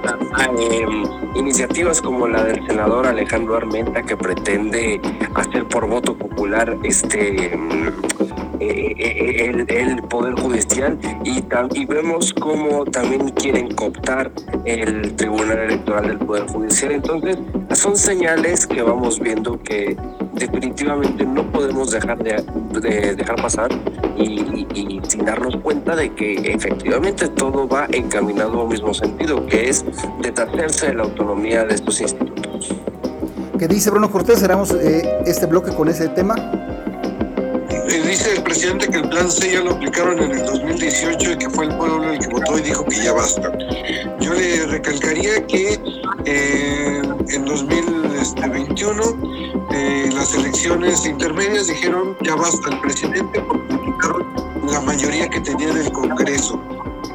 em, iniciativas como la del senador Alejandro Armenta que pretende hacer por voto popular este eh, eh, el, Poder Judicial y, y vemos cómo también quieren cooptar el Tribunal Electoral del Poder Judicial. Entonces, son señales que vamos viendo que definitivamente no podemos dejar de, dejar pasar y, sin darnos cuenta de que efectivamente todo va encaminado al mismo sentido, que es deshacerse de la autonomía de estos institutos. ¿Qué dice Bruno Cortés? Cerramos eh, este bloque con ese tema. Dice el presidente que el plan C ya lo aplicaron en el 2018 y que fue el pueblo el que votó y dijo que ya basta. Yo le recalcaría que eh, en 2021 eh, las elecciones intermedias dijeron ya basta el presidente porque aplicaron la mayoría que tenía en el Congreso.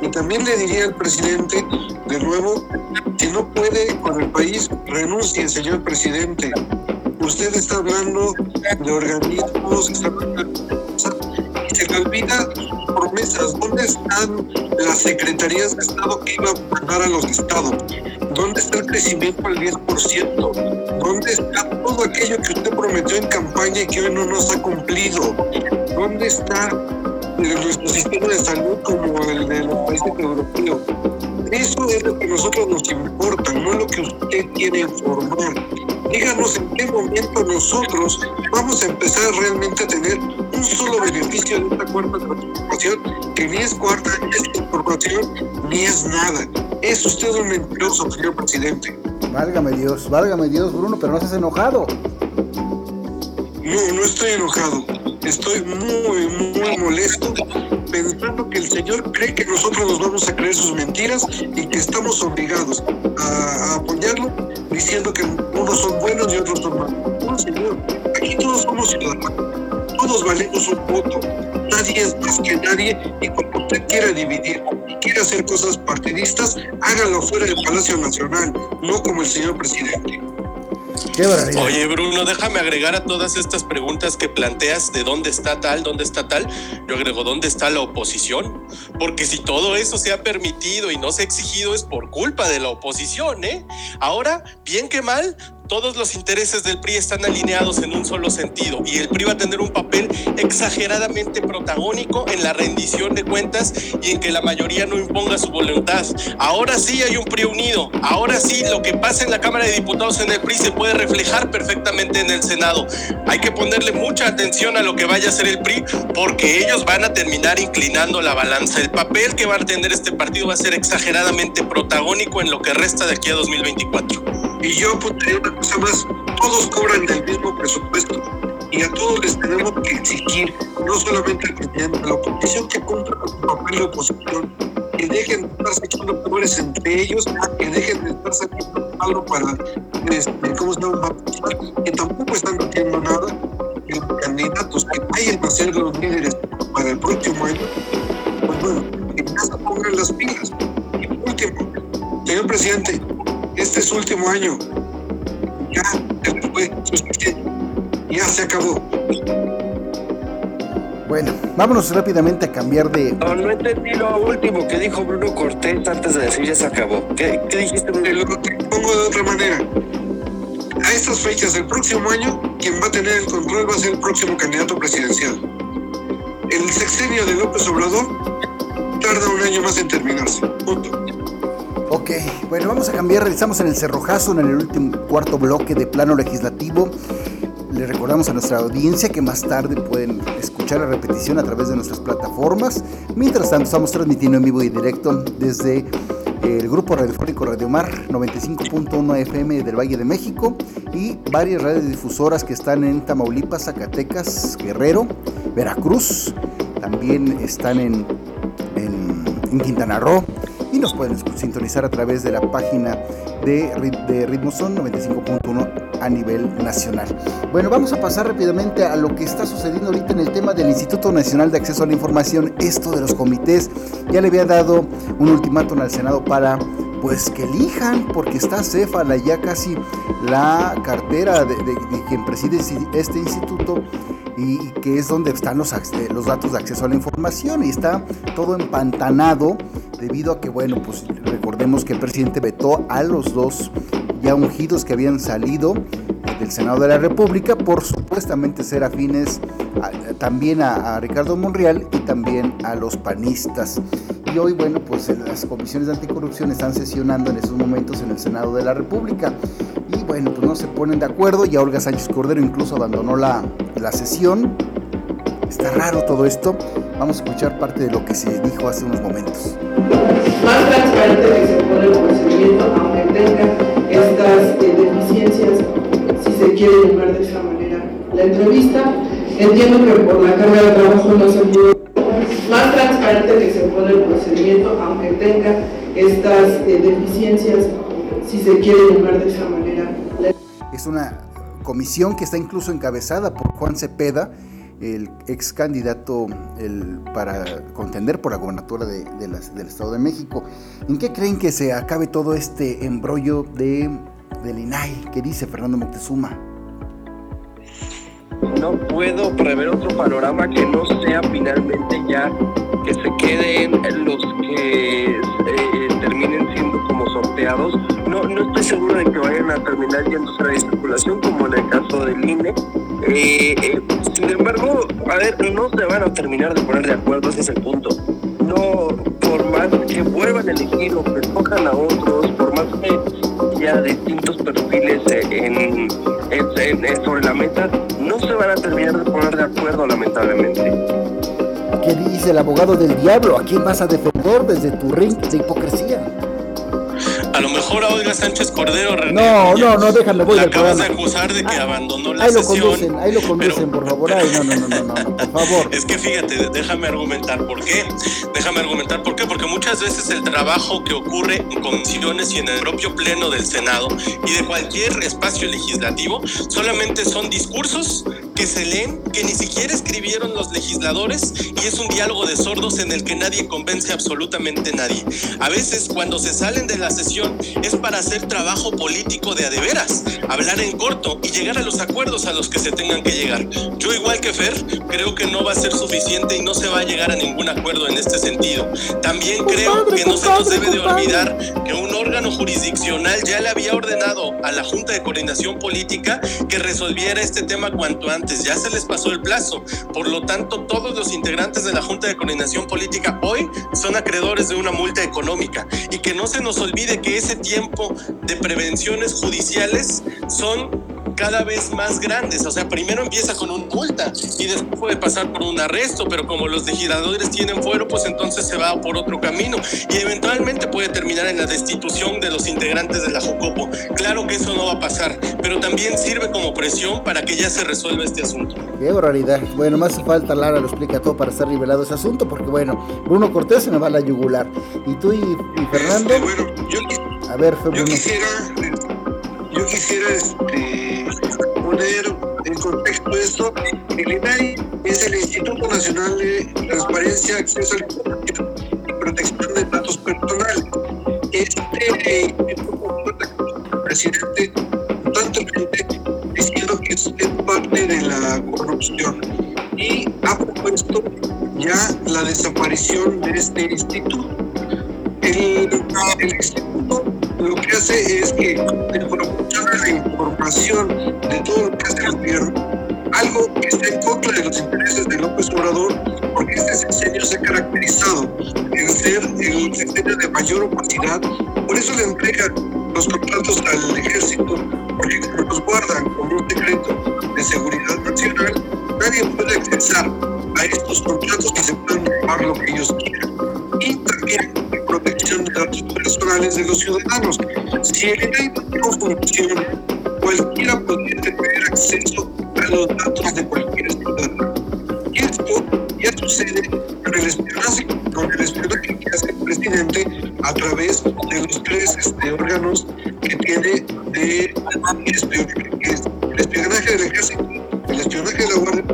Y también le diría al presidente, de nuevo, que no puede con el país, renuncie, señor presidente usted está hablando de organismos, está y se le olvida promesas. ¿Dónde están las secretarías de Estado que iban a mandar a los estados? ¿Dónde está el crecimiento al 10%? ¿Dónde está todo aquello que usted prometió en campaña y que hoy no nos ha cumplido? ¿Dónde está nuestro sistema de salud como el de los países europeos? Eso es lo que a nosotros nos importa, no lo que usted quiere informar díganos en qué momento nosotros vamos a empezar realmente a tener un solo beneficio de esta cuarta transformación, que ni es cuarta, ni es transformación, ni es nada. Es usted un mentiroso, señor presidente. Válgame Dios, válgame Dios, Bruno, pero no estás enojado. No, no estoy enojado. Estoy muy, muy molesto pensando que el Señor cree que nosotros nos vamos a creer sus mentiras y que estamos obligados a, apoyarlo diciendo que unos son buenos y otros son malos. No, Señor, aquí todos somos ciudadanos, todos valemos un voto, nadie es más que nadie y cuando usted quiera dividir y quiera hacer cosas partidistas, hágalo fuera del Palacio Nacional, no como el señor presidente. Oye, Bruno, déjame agregar a todas estas preguntas que planteas de dónde está tal, dónde está tal. Yo agrego, ¿dónde está la oposición? Porque si todo eso se ha permitido y no se ha exigido es por culpa de la oposición, ¿eh? Ahora, bien que mal, todos los intereses del PRI están alineados en un solo sentido y el PRI va a tener un papel exageradamente protagónico en la rendición de cuentas y en que la mayoría no imponga su voluntad. Ahora sí hay un PRI unido, ahora sí lo que pasa en la Cámara de Diputados en el PRI se puede reflejar perfectamente en el Senado. Hay que ponerle mucha atención a lo que vaya a hacer el PRI porque ellos van a terminar inclinando la balanza. El papel que va a tener este partido va a ser exageradamente protagónico en lo que resta de aquí a 2024. Y yo pondría una cosa más, todos cobran del mismo presupuesto y a todos les tenemos que exigir, no solamente al presidente, a la oposición que cumpla con su papel de oposición, que dejen de estar echando peores entre ellos, que dejen de estar sacando algo para, este, ¿cómo se llama? Que tampoco están haciendo nada, que los candidatos que vayan a ser los líderes para el próximo año, pues bueno, que ya se pongan las pilas. Y último, señor presidente, este es su último año. Ya, fue Ya se acabó. Bueno, vámonos rápidamente a cambiar de. No, no entendí lo último que dijo Bruno Cortés antes de decir ya se acabó. ¿Qué, qué dijiste, Bruno? Lo pongo de otra manera. A estas fechas del próximo año, quien va a tener el control va a ser el próximo candidato presidencial. El sexenio de López Obrador tarda un año más en terminarse. Punto. Ok, bueno, vamos a cambiar. Estamos en el cerrojazo, en el último cuarto bloque de plano legislativo. Le recordamos a nuestra audiencia que más tarde pueden escuchar la repetición a través de nuestras plataformas. Mientras tanto, estamos transmitiendo en vivo y directo desde el grupo radiofónico Radio Mar 95.1 FM del Valle de México y varias radiodifusoras que están en Tamaulipas, Zacatecas, Guerrero, Veracruz, también están en Quintana Roo y nos pueden sintonizar a través de la página de, de Ritmo Son 95.1 a nivel nacional. Bueno, vamos a pasar rápidamente a lo que está sucediendo ahorita en el tema del Instituto Nacional de Acceso a la Información, esto de los comités. Ya le había dado un ultimátum al Senado para pues que elijan, porque está Cefala ya casi la cartera de, quien preside este instituto y, que es donde están los, los datos de acceso a la información y está todo empantanado debido a que, bueno, pues recordemos que el presidente vetó a los dos ya ungidos que habían salido del Senado de la República por supuestamente ser afines también a, Ricardo Monreal y también a los panistas. Y hoy, bueno, pues las comisiones de anticorrupción están sesionando en estos momentos en el Senado de la República. Y bueno, pues no se ponen de acuerdo. Ya Olga Sánchez Cordero incluso abandonó la, la sesión. Está raro todo esto. Vamos a escuchar parte de lo que se dijo hace unos momentos. Más transparente que se pone el procedimiento, aunque tenga estas eh, deficiencias, se quiere llamar de esa manera la entrevista. Entiendo que por la carga de trabajo no se pudo. Más transparente que se pone el procedimiento, aunque tenga estas eh, deficiencias, si se quiere llamar de esa manera. Es una comisión que está incluso encabezada por Juan Cepeda, el ex candidato el, para contender por la gobernatura de, del Estado de México. ¿En qué creen que se acabe todo este embrollo de, del INAI? ¿Qué dice Fernando Moctezuma? No puedo prever otro panorama que no sea finalmente ya que se queden los que eh, terminen siendo como sorteados. No, no estoy seguro de que vayan a terminar yéndose a la circulación como en el caso del INE eh, eh, sin embargo, a ver, no se van a terminar de poner de acuerdo, ese es el punto. No, por más que vuelvan a elegir o que escojan a otros, por más que haya distintos perfiles en, sobre la meta, no se van a terminar de poner de acuerdo, lamentablemente. ¿Qué dice el abogado del diablo? ¿A quién vas a defender desde tu ring de hipocresía? A lo mejor a Olga Sánchez Cordero, René, No, no, no, déjame, voy la acabas de acusar de que ah, abandonó la ahí sesión. Lo conducen, ahí lo conducen, por favor. Ay, no, no, no, no, no, por favor. Es que fíjate, déjame argumentar por qué. Déjame argumentar por qué. Porque muchas veces el trabajo que ocurre en comisiones y en el propio pleno del Senado y de cualquier espacio legislativo solamente son discursos que se leen, que ni siquiera escribieron los legisladores y es un diálogo de sordos en el que nadie convence absolutamente nadie. A veces cuando se salen de la sesión es para hacer trabajo político de adeveras, hablar en corto y llegar a los acuerdos a los que se tengan que llegar. Yo igual que Fer, creo que no va a ser suficiente y no se va a llegar a ningún acuerdo en este sentido. También creo que no se nos debe de olvidar que un órgano jurisdiccional ya le había ordenado a la Junta de Coordinación Política que resolviera este tema cuanto antes ya se les pasó el plazo. Por lo tanto, todos los integrantes de la Junta de Coordinación Política hoy son acreedores de una multa económica y que no se nos olvide que ese tiempo de prevenciones judiciales son cada vez más grandes. O sea, primero empieza con una multa y después puede pasar por un arresto, pero como los legisladores tienen fuero, pues entonces se va por otro camino y eventualmente puede terminar en la destitución de los integrantes de la Jocopo. Claro que eso no va a pasar, pero también sirve como presión para que ya se resuelva este asunto. Qué barbaridad. Bueno, más falta Lara lo explica todo para estar revelado ese asunto, porque bueno, Bruno Cortés se me va a la yugular. ¿Y tú y, Fernando? bueno, yo, a ver, yo quisiera, yo quisiera este poner en contexto esto, el INAI es el Instituto Nacional de Transparencia, Acceso a la Información y Protección de Datos Personales. Este instituto el presidente constantemente diciendo que es parte de la corrupción y ha propuesto ya la desaparición de este instituto. El, el instituto lo que hace es que proporciona la información de todo lo que hace el gobierno, algo que está en contra de los intereses de López Obrador, porque este sexenio se ha caracterizado en ser el sexenio de mayor opacidad, por eso le entregan los contratos al ejército, porque los guardan como un decreto de seguridad nacional, nadie puede accesar a estos contratos que se pueden robar lo que ellos quieran. Y también protección de datos personales de los ciudadanos. Si el INAI no funciona, cualquiera podría tener acceso a los datos de cualquier ciudadano. Y esto ya sucede con el espionaje, con el espionaje que hace el presidente a través de los tres este, órganos que tiene de espionaje, que es el espionaje del ejército, el espionaje de la Guardia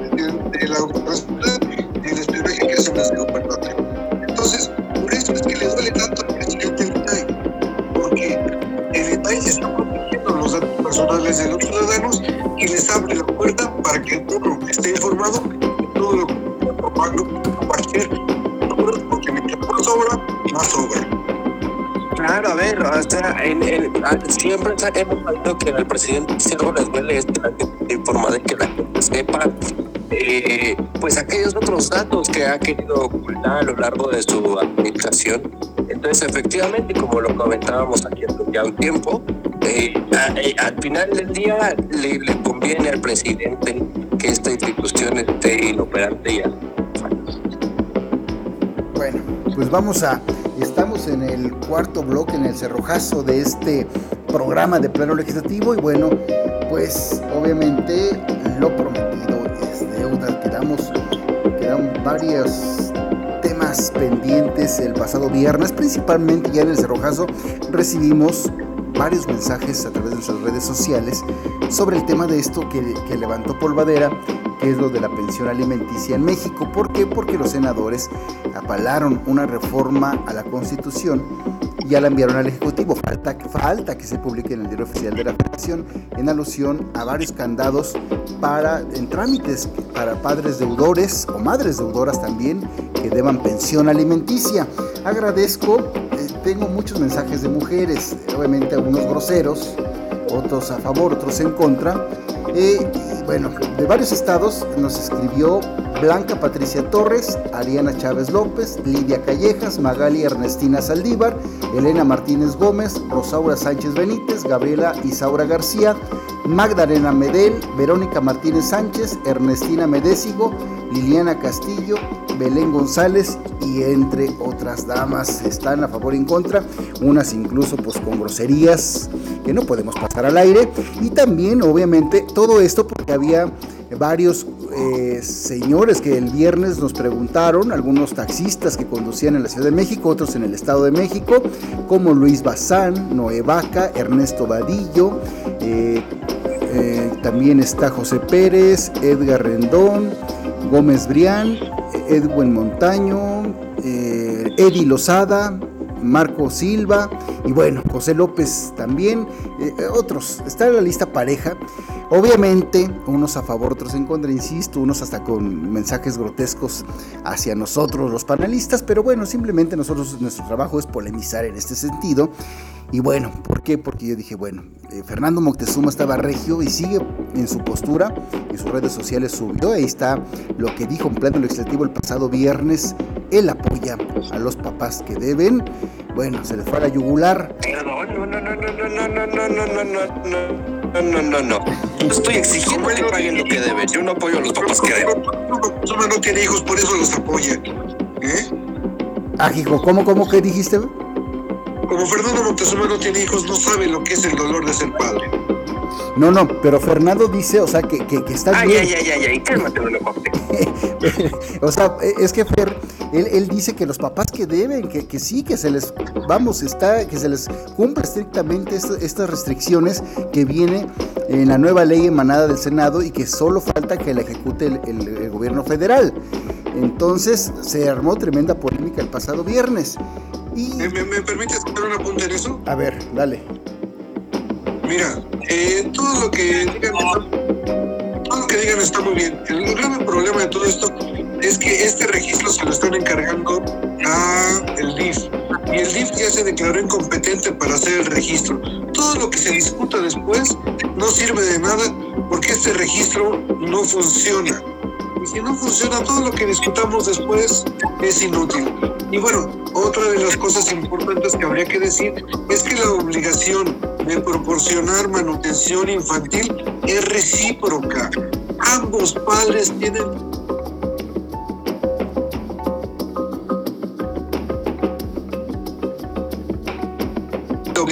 siempre hemos sabido que al presidente si algo les duele es que de que la gente sepa eh, pues aquellos otros datos que ha querido ocultar a lo largo de su administración. Entonces, efectivamente, como lo comentábamos aquí hace ya un tiempo, eh, a, al final del día le, le, conviene al presidente que esta institución esté inoperante ya. Bueno, pues vamos a En el cuarto bloque, en el cerrojazo de este programa de pleno legislativo y bueno, pues obviamente lo prometido es deuda. Quedamos, quedan varios temas pendientes el pasado viernes, principalmente ya en el cerrojazo recibimos varios mensajes a través de nuestras redes sociales sobre el tema de esto que levantó Polvadera que es lo de la pensión alimenticia en México. ¿Por qué? Porque los senadores apalaron una reforma a la Constitución y ya la enviaron al Ejecutivo. Falta, falta que se publique en el diario oficial de la Federación en alusión a varios candados para, en trámites para padres deudores o madres deudoras también que deban pensión alimenticia. Agradezco, eh, tengo muchos mensajes de mujeres, obviamente algunos groseros, otros a favor, otros en contra. Eh, bueno, de varios estados nos escribió Blanca Patricia Torres, Ariana Chávez López, Lidia Callejas, Magali Ernestina Saldívar, Elena Martínez Gómez, Rosaura Sánchez Benítez, Gabriela Isaura García, Magdalena Medel, Verónica Martínez Sánchez, Ernestina Medésigo, Liliana Castillo, Belén González y entre otras damas. Están a favor y en contra, unas incluso pues con groserías que no podemos pasar al aire. Y también obviamente todo esto porque había varios eh, señores que el viernes nos preguntaron, algunos taxistas que conducían en la Ciudad de México, otros en el Estado de México, como Luis Bazán, Noé Vaca, Ernesto Vadillo, eh, eh, también está José Pérez, Edgar Rendón, Gómez Brián, Edwin Montaño, eh, Eddie Lozada, Marco Silva y bueno, José López también, eh, otros, está en la lista pareja. Obviamente, unos a favor, otros en contra, insisto, unos hasta con mensajes grotescos hacia nosotros los panelistas, pero bueno, simplemente nosotros, nuestro trabajo es polemizar en este sentido. Y bueno, ¿por qué? Porque yo dije, bueno, eh, Fernando Moctezuma estaba regio y sigue en su postura, en sus redes sociales subió, ahí está lo que dijo en pleno legislativo el pasado viernes, él apoya a los papás que deben, bueno, se les fue a la yugular. No, no, no, no, no, no, no, no, no, no, no. No, no, no, no. Estoy exigiendo que paguen lo que deben. Yo no apoyo a los papás que deben. No tiene hijos, por eso los apoya. ¿Eh? Ah, hijo, ¿cómo, cómo que dijiste? Como Fernando Montezuma no tiene hijos, no sabe lo que es el dolor de ser padre. No, no, pero Fernando dice, o sea, que, que, que está ay, bien. Ay, ay, ay, ay, cálmate, [laughs] o sea, es que Fer, él, él, dice que los papás que deben, que, que, sí, que se les, vamos, está, que se les cumple estrictamente estas, estas restricciones que viene en la nueva ley emanada del Senado y que solo falta que la ejecute el, el, el gobierno federal. Entonces se armó tremenda polémica el pasado viernes. Y... ¿Me, me, permites hacer un apunte en eso? A ver, dale. Mira, eh, todo lo que digan, todo lo que digan está muy bien. El grave problema de todo esto es que este registro se lo están encargando a el DIF y el DIF ya se declaró incompetente para hacer el registro. Todo lo que se discuta después no sirve de nada porque este registro no funciona. Y si no funciona, todo lo que discutamos después es inútil. Y bueno, otra de las cosas importantes que habría que decir es que la obligación de proporcionar manutención infantil es recíproca. Ambos padres tienen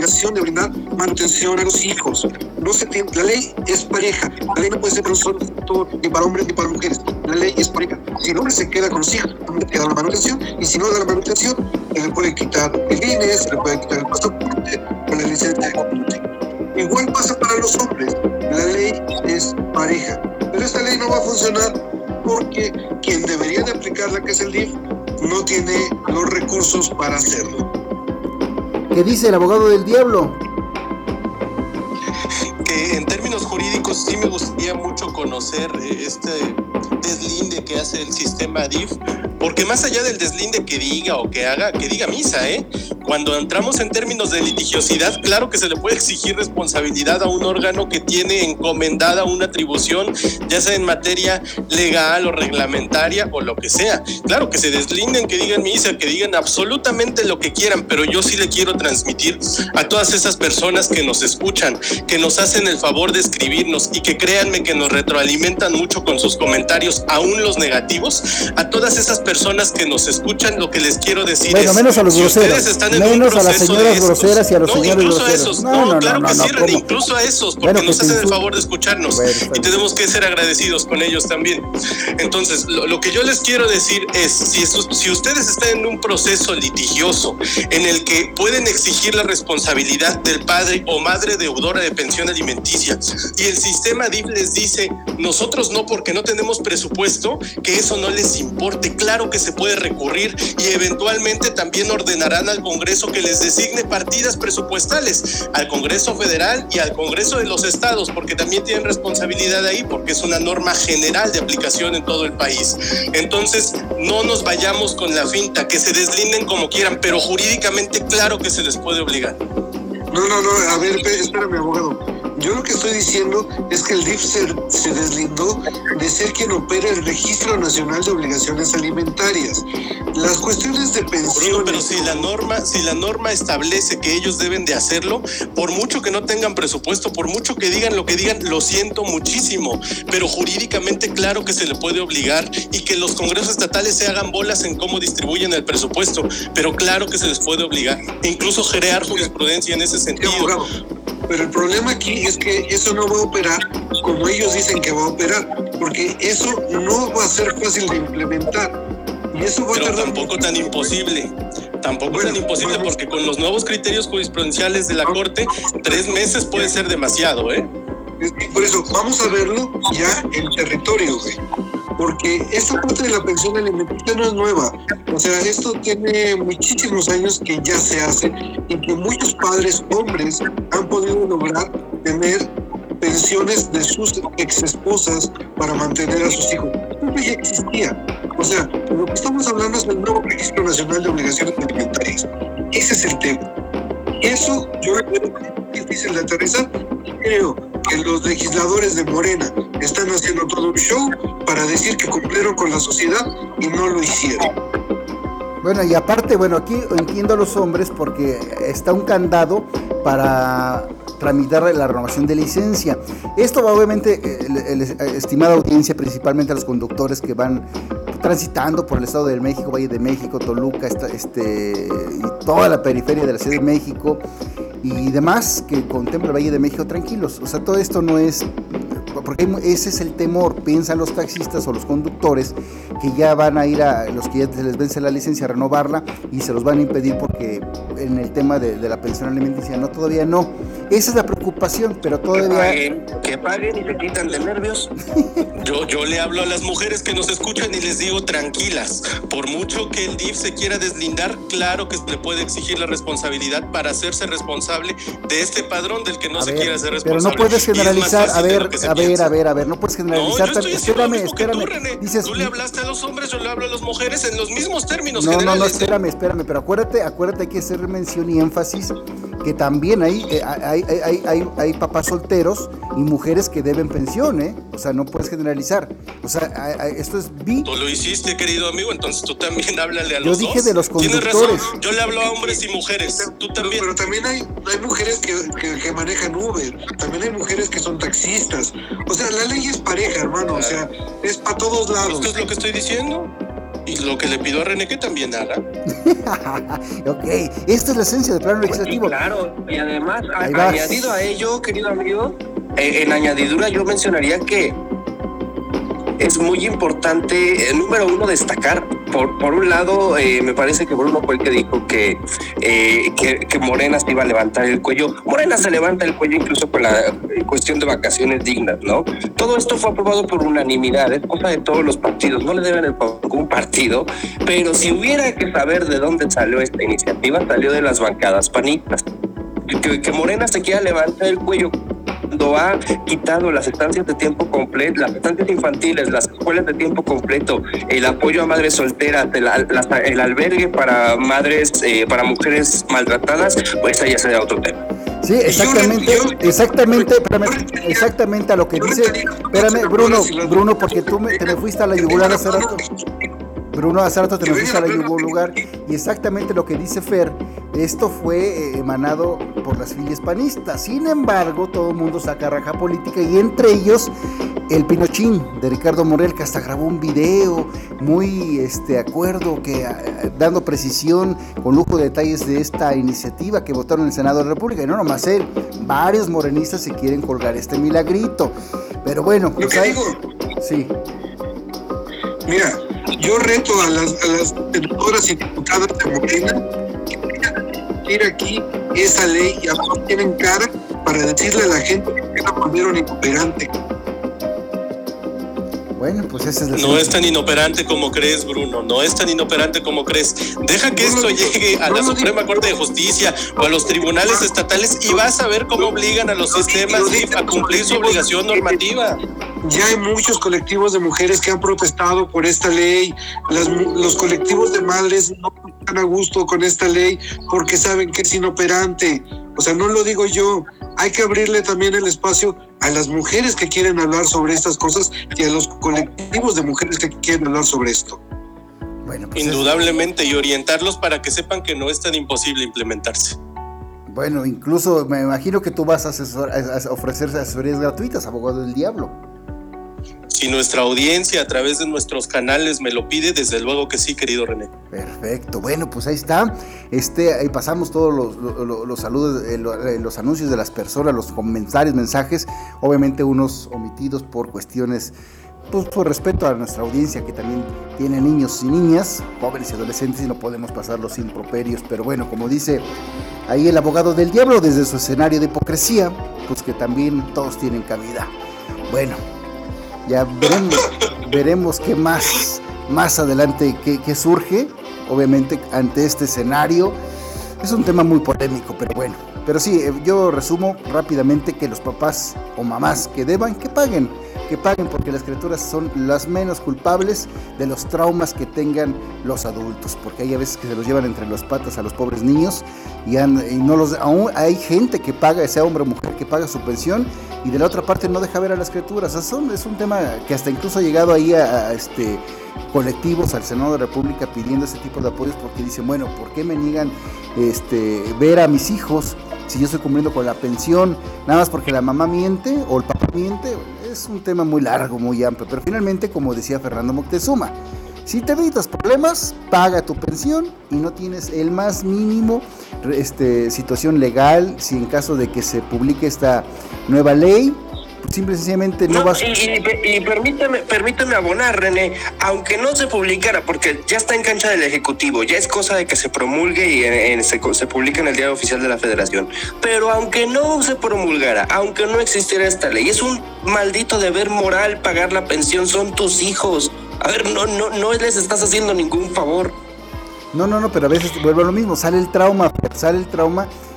obligación de brindar manutención a los hijos. No se tiene, la ley es pareja. La ley no puede ser ni para hombres ni para mujeres. La ley es pareja. Si el hombre se queda con los hijos, queda la manutención. Y si no da la manutención, se le puede quitar el INE, se le puede quitar el pasaporte o la licencia de conducir. Igual pasa para los hombres. La ley es pareja. Pero esta ley no va a funcionar porque quien debería de aplicarla, que es el DIF, no tiene los recursos para hacerlo. ¿Qué dice el abogado del diablo? Sí me gustaría mucho conocer eh, este deslinde que hace el sistema DIF, porque más allá del deslinde que diga o que haga, que diga misa, ¿eh? Cuando entramos en términos de litigiosidad, claro que se le puede exigir responsabilidad a un órgano que tiene encomendada una atribución, ya sea en materia legal o reglamentaria o lo que sea. Claro que se deslinden, que digan misa, que digan absolutamente lo que quieran, pero yo sí le quiero transmitir a todas esas personas que nos escuchan, que nos hacen el favor de escribirnos y que créanme que nos retroalimentan mucho con sus comentarios, aún los negativos, a todas esas personas que nos escuchan, lo que les quiero decir Bueno, es, menos a los si groseros. están en Menos a las señoras estos, groseras y a los no, señores incluso groseros. a esos, No, no, no, claro no, que sí, incluso a esos, porque Bueno, nos hacen el favor de escucharnos Bueno, y tenemos que ser agradecidos con ellos también. Entonces, lo, lo que yo les quiero decir es, si, esos- si ustedes están en un proceso litigioso en el que pueden exigir la responsabilidad del padre o madre deudora de pensión alimenticia y el sistema DIF les dice, nosotros no porque no tenemos presupuesto, que eso no les importe, claro que se puede recurrir y eventualmente también ordenarán al Congreso que les designe partidas presupuestales, al Congreso Federal y al Congreso de los Estados, porque también tienen responsabilidad ahí, porque es una norma general de aplicación en todo el país. Entonces, no nos vayamos con la finta, que se deslinden como quieran, pero jurídicamente claro que se les puede obligar. No, no, no, a ver, espérame, abogado. Yo lo que estoy diciendo es que el DIF se, se deslindó de ser quien opera el Registro Nacional de Obligaciones Alimentarias. Las cuestiones de Bruno, pensiones... pero si la norma, si la norma establece que ellos deben de hacerlo, por mucho que no tengan presupuesto, por mucho que digan lo que digan, lo siento muchísimo, pero jurídicamente claro que se le puede obligar y que los congresos estatales se hagan bolas en cómo distribuyen el presupuesto, pero claro que se les puede obligar, e incluso crear jurisprudencia en ese sentido. Pero el problema aquí es que eso no va a operar como ellos dicen que va a operar, porque eso no va a ser fácil de implementar. Y eso va a Pero tardar tampoco tan imposible. Tampoco Bueno, tan imposible porque con los nuevos criterios jurisprudenciales de la Corte, tres meses puede ser demasiado, ¿eh? Es que Por eso, vamos a verlo ya en territorio, güey. Porque esta parte de la pensión alimenticia no es nueva. O sea, esto tiene muchísimos años que ya se hace y que muchos padres, hombres, han podido lograr tener pensiones de sus ex esposas para mantener a sus hijos. Esto ya existía. O sea, lo que estamos hablando es del nuevo Registro Nacional de Obligaciones Alimentarias. Ese es el tema. Eso yo lo veo difícil de aterrizar y creo que los legisladores de Morena están haciendo todo un show para decir que cumplieron con la sociedad y no lo hicieron. Bueno, y aparte, bueno, aquí entiendo a los hombres porque está un candado para tramitar la renovación de licencia. Esto va obviamente, eh, estimada audiencia, principalmente a los conductores que van transitando por el Estado de México, Valle de México, Toluca, esta- este, y toda la periferia de la Ciudad de México y demás que contempla el Valle de México tranquilos. O sea, todo esto no es porque ese es el temor, piensan los taxistas o los conductores que ya van a ir a los que ya se les vence la licencia a renovarla y se los van a impedir porque en el tema de, de la pensión alimenticia no, todavía no. Esa es la preocupación, pero Que todavía... paguen, que paguen y se quitan de nervios. Yo, yo le hablo a las mujeres que nos escuchan y les digo tranquilas. Por mucho que el DIF se quiera deslindar, claro que se le puede exigir la responsabilidad para hacerse responsable de este padrón del que no A se ver, quiere hacer pero responsable. no puedes generalizar, a ver, que a ver, piensa. a ver, a ver, no puedes No, yo generalizar. estoy espérame, que espérame. tú, René. Dices, tú le hablaste a los hombres, yo le hablo a las mujeres en los mismos términos No, no, no, espérame, espérame, pero acuérdate, acuérdate, hay que hacer mención y énfasis que también hay, eh, hay, hay, hay, hay, hay papás solteros y mujeres que deben pensión, ¿eh? O sea, no puedes generalizar. O sea, hay- hay- esto es bi. Tú lo hiciste, querido amigo, entonces tú también [laughs] háblale a Yo los dije dos. de los Tienes conductores. razón, yo le hablo a hombres y mujeres. Tú Pero, también. pero también hay, hay mujeres que, que- que manejan Uber, también hay mujeres que son taxistas. O sea, la ley es pareja, hermano, o sea, es para todos lados. Esto es lo que estoy diciendo. Y lo que le pido a René que también haga. [laughs] ok, esta es la esencia del plano Sí, legislativo. claro, y además, a- añadido a ello, querido amigo, eh, en añadidura yo mencionaría que es muy importante, eh, número uno, destacar. Por, por un lado, eh, me parece que Bruno fue el que dijo que, eh, que, que, Morena se iba a levantar el cuello. Morena se levanta el cuello incluso con la cuestión de vacaciones dignas, ¿no? Todo esto fue aprobado por unanimidad, es cosa de todos los partidos, no le deben el ningún partido, pero si hubiera que saber de dónde salió esta iniciativa, salió de las bancadas panistas. Que, que Morena se quiera levantar el cuello cuando ha quitado las estancias de tiempo completo, las estancias infantiles, las escuelas de tiempo completo, el apoyo a madres solteras, el, el albergue para madres, eh, para mujeres maltratadas, pues ahí ya sería otro tema. Sí, exactamente, exactamente, espérame, exactamente a lo que dice, espérame, Bruno, Bruno, porque tú me, te me fuiste a la yugular hace rato. Bruno, hace rato te fuiste a la yugular y exactamente lo que dice Fer, esto fue eh, emanado por las filias panistas. Sin embargo, todo el mundo saca raja política y entre ellos el Pinochín de Ricardo Morel, que hasta grabó un video muy este acuerdo, que dando precisión con lujo de detalles de esta iniciativa que votaron en el Senado de la República. Y no nomás él, varios morenistas se quieren colgar este milagrito. Pero bueno, pues hay... Sí. Mira, yo reto a las, a y diputadas de Morena ir aquí esa ley y ahora tienen cara para decirle a la gente que la volvieron inoperante. Bueno, pues ese es No es tan inoperante como crees, Bruno. No es tan inoperante como crees. Deja que esto llegue a la Suprema Corte de Justicia o a los tribunales estatales y vas a ver cómo obligan a los sistemas a cumplir su obligación normativa. Ya hay muchos colectivos de mujeres que han protestado por esta ley. Las, los colectivos de madres no están a gusto con esta ley porque saben que es inoperante. O sea, no lo digo yo. Hay que abrirle también el espacio a las mujeres que quieren hablar sobre estas cosas y a los colectivos de mujeres que quieren hablar sobre esto. Bueno, pues Indudablemente, es... y orientarlos para que sepan que no es tan imposible implementarse. Bueno, incluso me imagino que tú vas a, asesor, a ofrecer asesorías gratuitas, abogado del diablo. Si nuestra audiencia a través de nuestros canales me lo pide, desde luego que sí, querido René. Perfecto, bueno, pues ahí está. Este, ahí pasamos todos los, los, los saludos, eh, los anuncios de las personas, los comentarios, mensajes, obviamente unos omitidos por cuestiones pues, por respeto a nuestra audiencia que también tiene niños y niñas, jóvenes y adolescentes, y no podemos pasarlos sin properios. Pero bueno, como dice ahí el abogado del diablo, desde su escenario de hipocresía, pues que también todos tienen cabida. Bueno, ya veremos, veremos qué más, más adelante, qué, surge, obviamente, ante este escenario. Es un tema muy polémico, pero bueno. Pero sí, yo resumo rápidamente que los papás o mamás que deban, que paguen que paguen porque las criaturas son las menos culpables de los traumas que tengan los adultos, porque hay a veces que se los llevan entre las patas a los pobres niños y, han, y no los aún hay gente que paga, sea hombre o mujer, que paga su pensión y de la otra parte no deja ver a las criaturas. Es un tema que hasta incluso ha llegado ahí a, a este colectivos al Senado de la República pidiendo ese tipo de apoyos porque dicen, bueno, ¿por qué me niegan este, ver a mis hijos si yo estoy cumpliendo con la pensión? Nada más porque la mamá miente o el papá miente. Es un tema muy largo, muy amplio, pero finalmente, como decía Fernando Moctezuma, si te evitas problemas, paga tu pensión y no tienes el más mínimo este, situación legal si en caso de que se publique esta nueva ley simple y sencillamente no, no vas y, y, y, permíteme, permíteme abonar, René, aunque no se publicara, porque ya está en cancha del Ejecutivo, ya es cosa de que se promulgue y en, en, se, se publique en el diario oficial de la Federación. Pero aunque no se promulgara, aunque no existiera esta ley, es un maldito deber moral pagar la pensión, son tus hijos. A ver, no, no, no les estás haciendo ningún favor. No, no, no, pero a veces vuelve a lo mismo, sale el trauma, sale el trauma eh,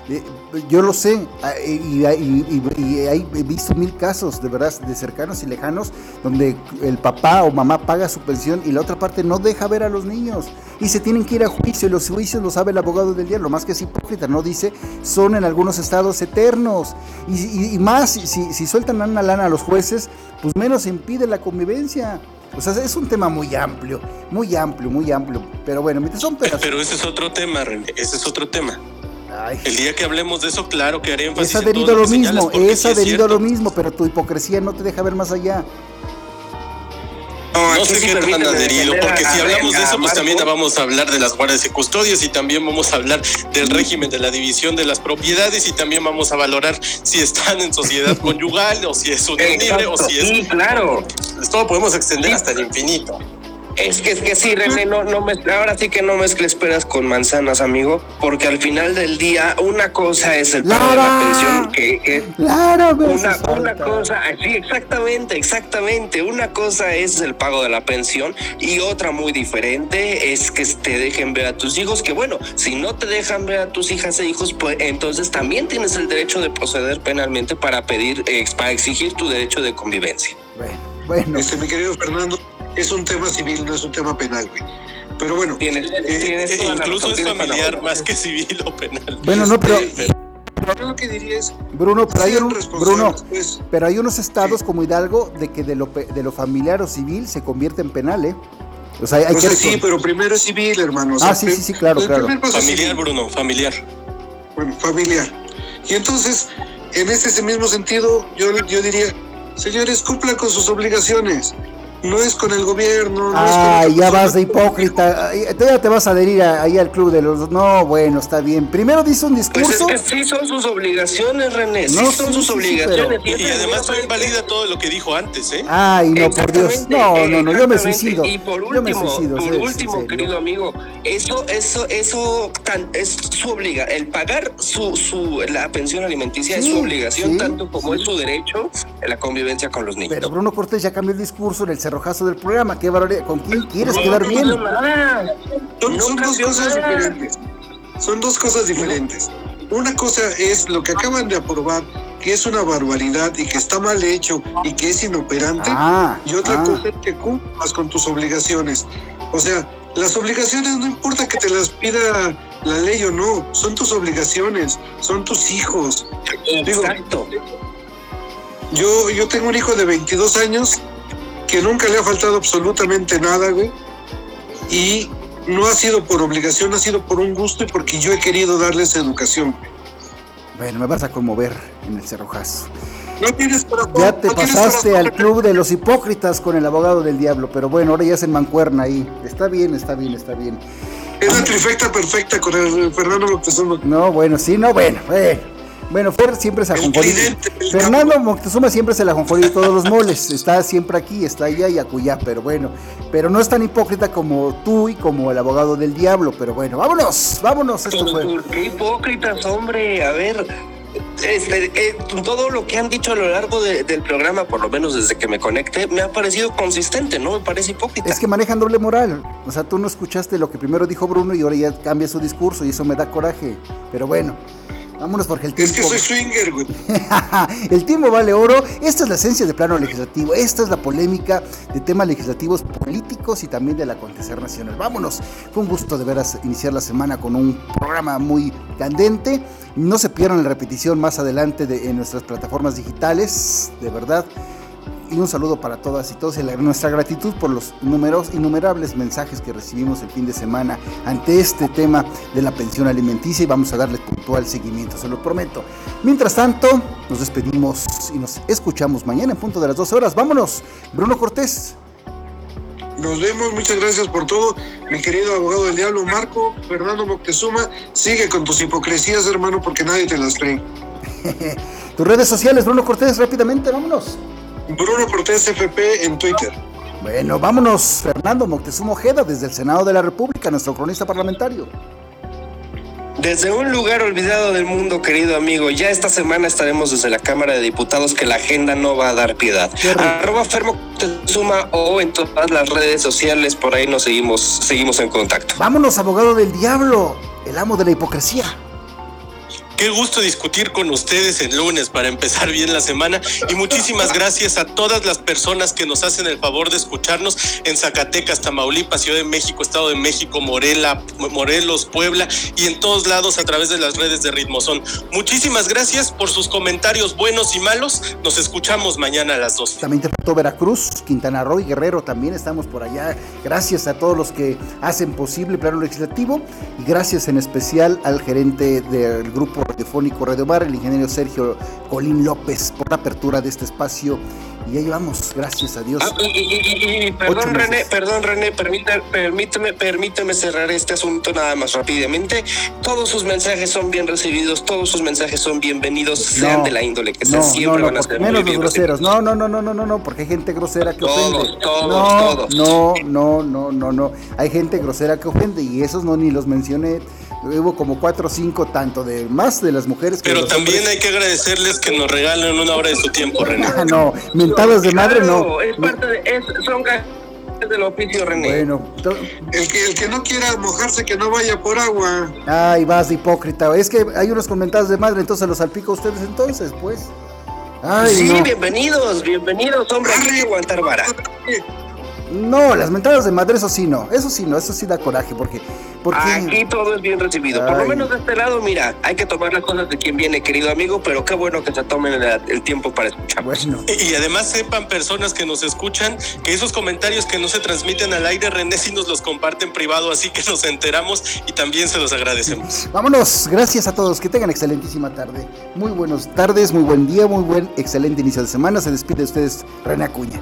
yo lo sé, y, y, y, y, he visto mil casos de verdad de cercanos y lejanos donde el papá o mamá paga su pensión y la otra parte no deja ver a los niños y se tienen que ir a juicio y los juicios lo sabe el abogado del día, lo más que es hipócrita, no dice, son en algunos estados eternos y, más si, si, sueltan una lana a los jueces, pues menos impide la convivencia. O sea, es un tema muy amplio, muy amplio, muy amplio. Pero bueno, son pedazos. Pero ese es otro tema, René, ese es otro tema. Ay. El día que hablemos de eso, claro que haré énfasis. Es adherido a lo mismo, es adherido a lo mismo, pero tu hipocresía no te deja ver más allá. No, no sé qué tan adherido, porque si hablamos de eso, pues también vamos a hablar de las guardias y custodias y también vamos a hablar del régimen de la división de las propiedades y también vamos a valorar si están en sociedad [laughs] conyugal o si es unión libre o si es. Sí, claro. esto lo podemos extender hasta el infinito. Es que, es que sí, René, no, no ahora sí que no mezcles peras con manzanas, amigo, porque al final del día una cosa es el pago de la pensión, que, Claro, una, una cosa, sí, exactamente, exactamente, una cosa es el pago de la pensión y otra muy diferente es que te dejen ver a tus hijos, que bueno, si no te dejan ver a tus hijas e hijos, pues entonces también tienes el derecho de proceder penalmente para pedir, eh, para exigir tu derecho de convivencia. Bueno, bueno. Este, mi querido Fernando, es un tema civil, no es un tema penal, güey. Pero bueno, tienes, eh, tienes la Incluso es familiar más que civil o penal. Bueno, no, pero yo lo que diría es, Bruno, pero hay, un- Bruno, pues. pero hay unos estados como Hidalgo de que de lo, de lo familiar o civil se convierte en penal, ¿eh? O sea, hay O que sea, sí, pero primero es civil, hermano. o Ah, sí, sí, sí, claro, claro. Familiar, civil. Bruno, familiar. Bueno, familiar. Y entonces, en ese mismo sentido, yo, yo diría, señores, cumplan con sus obligaciones. No es con el gobierno, no es con Ay, otra ya persona. vas de hipócrita. Ya te vas a adherir a- ahí al club de los. No, bueno, está bien. Primero dice un Pues es discurso. que sí son sus obligaciones, René, sí No, son sí, sus sí, sí, obligaciones. pero- Y además no invalida todo lo que dijo antes, ¿eh? Ay, no, por Dios. No, no, no, yo me suicido. Y por yo me último, suicido. por último, querido amigo, eso, eso, eso tan, es su obliga, el pagar su, su la pensión alimenticia es su obligación sí, tanto como sí. es su derecho en la convivencia con los niños. Pero Bruno Cortés ya cambió el discurso en el cerrojazo del programa. ¿Qué barbaridad? ¿Con quién quieres No, quedar no bien? Son, No son dos cosas diferentes. Son dos cosas diferentes. Una cosa es lo que acaban de aprobar, que es una barbaridad y que está mal hecho y que es inoperante. Ah, y otra ah. cosa es que cumplas con tus obligaciones. O sea, las obligaciones no importa que te las pida la ley o no, son tus obligaciones, son tus hijos. Digo, Exacto. Yo, yo tengo un hijo de 22 años que nunca le ha faltado absolutamente nada, güey. Y no ha sido por obligación, ha sido por un gusto y porque yo he querido darle esa educación. Bueno, me vas a conmover en el cerrojazo. No tienes corazón. Ya te no pasaste al club de los hipócritas con el abogado del diablo, pero bueno, ahora ya es en mancuerna ahí. Está bien, está bien, está bien. Es la trifecta perfecta con el Fernando Moctezuma. No, bueno, sí, no, bueno, bueno. Bueno, Fer siempre se El ajonjolí. el Fernando Moctezuma siempre se la ajonjolí de todos los moles. Está siempre aquí, está allá y acullá, pero bueno. Pero no es tan hipócrita como tú y como el abogado del diablo, pero bueno, vámonos, vámonos. Esto fue. Qué hipócritas, hombre. A ver, este, eh, todo lo que han dicho a lo largo de- del programa, por lo menos desde que me conecté, me ha parecido consistente, no me parece hipócrita. Es que manejan doble moral. O sea, tú no escuchaste lo que primero dijo Bruno y ahora ya cambia su discurso y eso me da coraje. Pero bueno, vámonos porque el Es tiempo. que soy swinger, güey. [laughs] el tiempo vale oro. Esta es la esencia de plano legislativo. Esta es la polémica de temas legislativos políticos y también del acontecer nacional. Vámonos. Fue un gusto de veras iniciar la semana con un programa muy candente. No se pierdan la repetición más adelante de, en nuestras plataformas digitales. De verdad. Y un saludo para todas y todos y nuestra gratitud por los números, innumerables mensajes que recibimos el fin de semana ante este tema de la pensión alimenticia y vamos a darle puntual seguimiento, se lo prometo. Mientras tanto, nos despedimos y nos escuchamos mañana en punto de las 12 horas. Vámonos, Bruno Cortés. Nos vemos, muchas gracias por todo. Mi querido abogado del diablo, Marco, Fernando Moctezuma, sigue con tus hipocresías, hermano, porque nadie te las cree. [laughs] Tus redes sociales, Bruno Cortés, rápidamente, vámonos. Bruno Cortés FP en Twitter. Bueno, vámonos, Fernando Moctezuma Ojeda, desde el Senado de la República, nuestro cronista parlamentario. Desde un lugar olvidado del mundo, querido amigo, ya esta semana estaremos desde la Cámara de Diputados que la agenda no va a dar piedad. Arroba Fermo Moctezuma o en todas las redes sociales, por ahí nos seguimos, seguimos en contacto. Vámonos, abogado del diablo, el amo de la hipocresía. Qué gusto discutir con ustedes el lunes para empezar bien la semana y muchísimas gracias a todas las personas que nos hacen el favor de escucharnos en Zacatecas, Tamaulipas, Ciudad de México, Estado de México, Morela, Morelos, Puebla y en todos lados a través de las redes de Ritmozón. Muchísimas gracias por sus comentarios buenos y malos. Nos escuchamos mañana a las 12. También interpretó Veracruz, Quintana Roo y Guerrero, también estamos por allá. Gracias a todos los que hacen posible el plano legislativo y gracias en especial al gerente del grupo radiofónico Radio Mar, el ingeniero Sergio Colín López, por la apertura de este espacio Y ya llevamos, gracias a Dios. Ah, y, y- y- perdón, René, perdón, René, permíteme, permíteme cerrar este asunto nada más rápidamente. Todos sus mensajes son bien recibidos, todos sus mensajes son bienvenidos, sean No, de la índole que No, sean, no, siempre no, van a ser menos los groseros. No, no, no, no, no, no, no, porque hay gente grosera que Todos, ofende. todos, no, todos. no, no, no, no, no. Hay gente grosera que ofende y esos no ni los mencioné. Hubo como cuatro o cinco, tanto de más de las mujeres que Pero los también hombres. hay que agradecerles que nos regalen una hora de su tiempo, [laughs] René. Ah, no, mentadas de madre no. Es parte de, es, son del oficio, René. Bueno, El que, el que no quiera mojarse, que no vaya por agua. ay, vas de hipócrita. Es que hay unos comentados de madre, entonces los salpico a ustedes entonces, pues. Ay, sí, no. bienvenidos, bienvenidos, hombre, hay que aguantar vara. No, las mentadas de madre, eso sí no. Eso sí no, eso sí da coraje, porque. porque Aquí todo es bien recibido. Por lo menos de este lado, mira, hay que tomar las cosas de quien viene, querido amigo, pero qué bueno que se tomen el, el tiempo para escuchar. Bueno. Y y además sepan personas que nos escuchan que esos comentarios que no se transmiten al aire, René sí nos los comparte en privado, así que nos enteramos y también se los agradecemos. [laughs] Vámonos, gracias a todos, que tengan excelentísima tarde. Muy buenas tardes, muy buen día, muy buen, excelente inicio de semana. Se despide de ustedes René Acuña.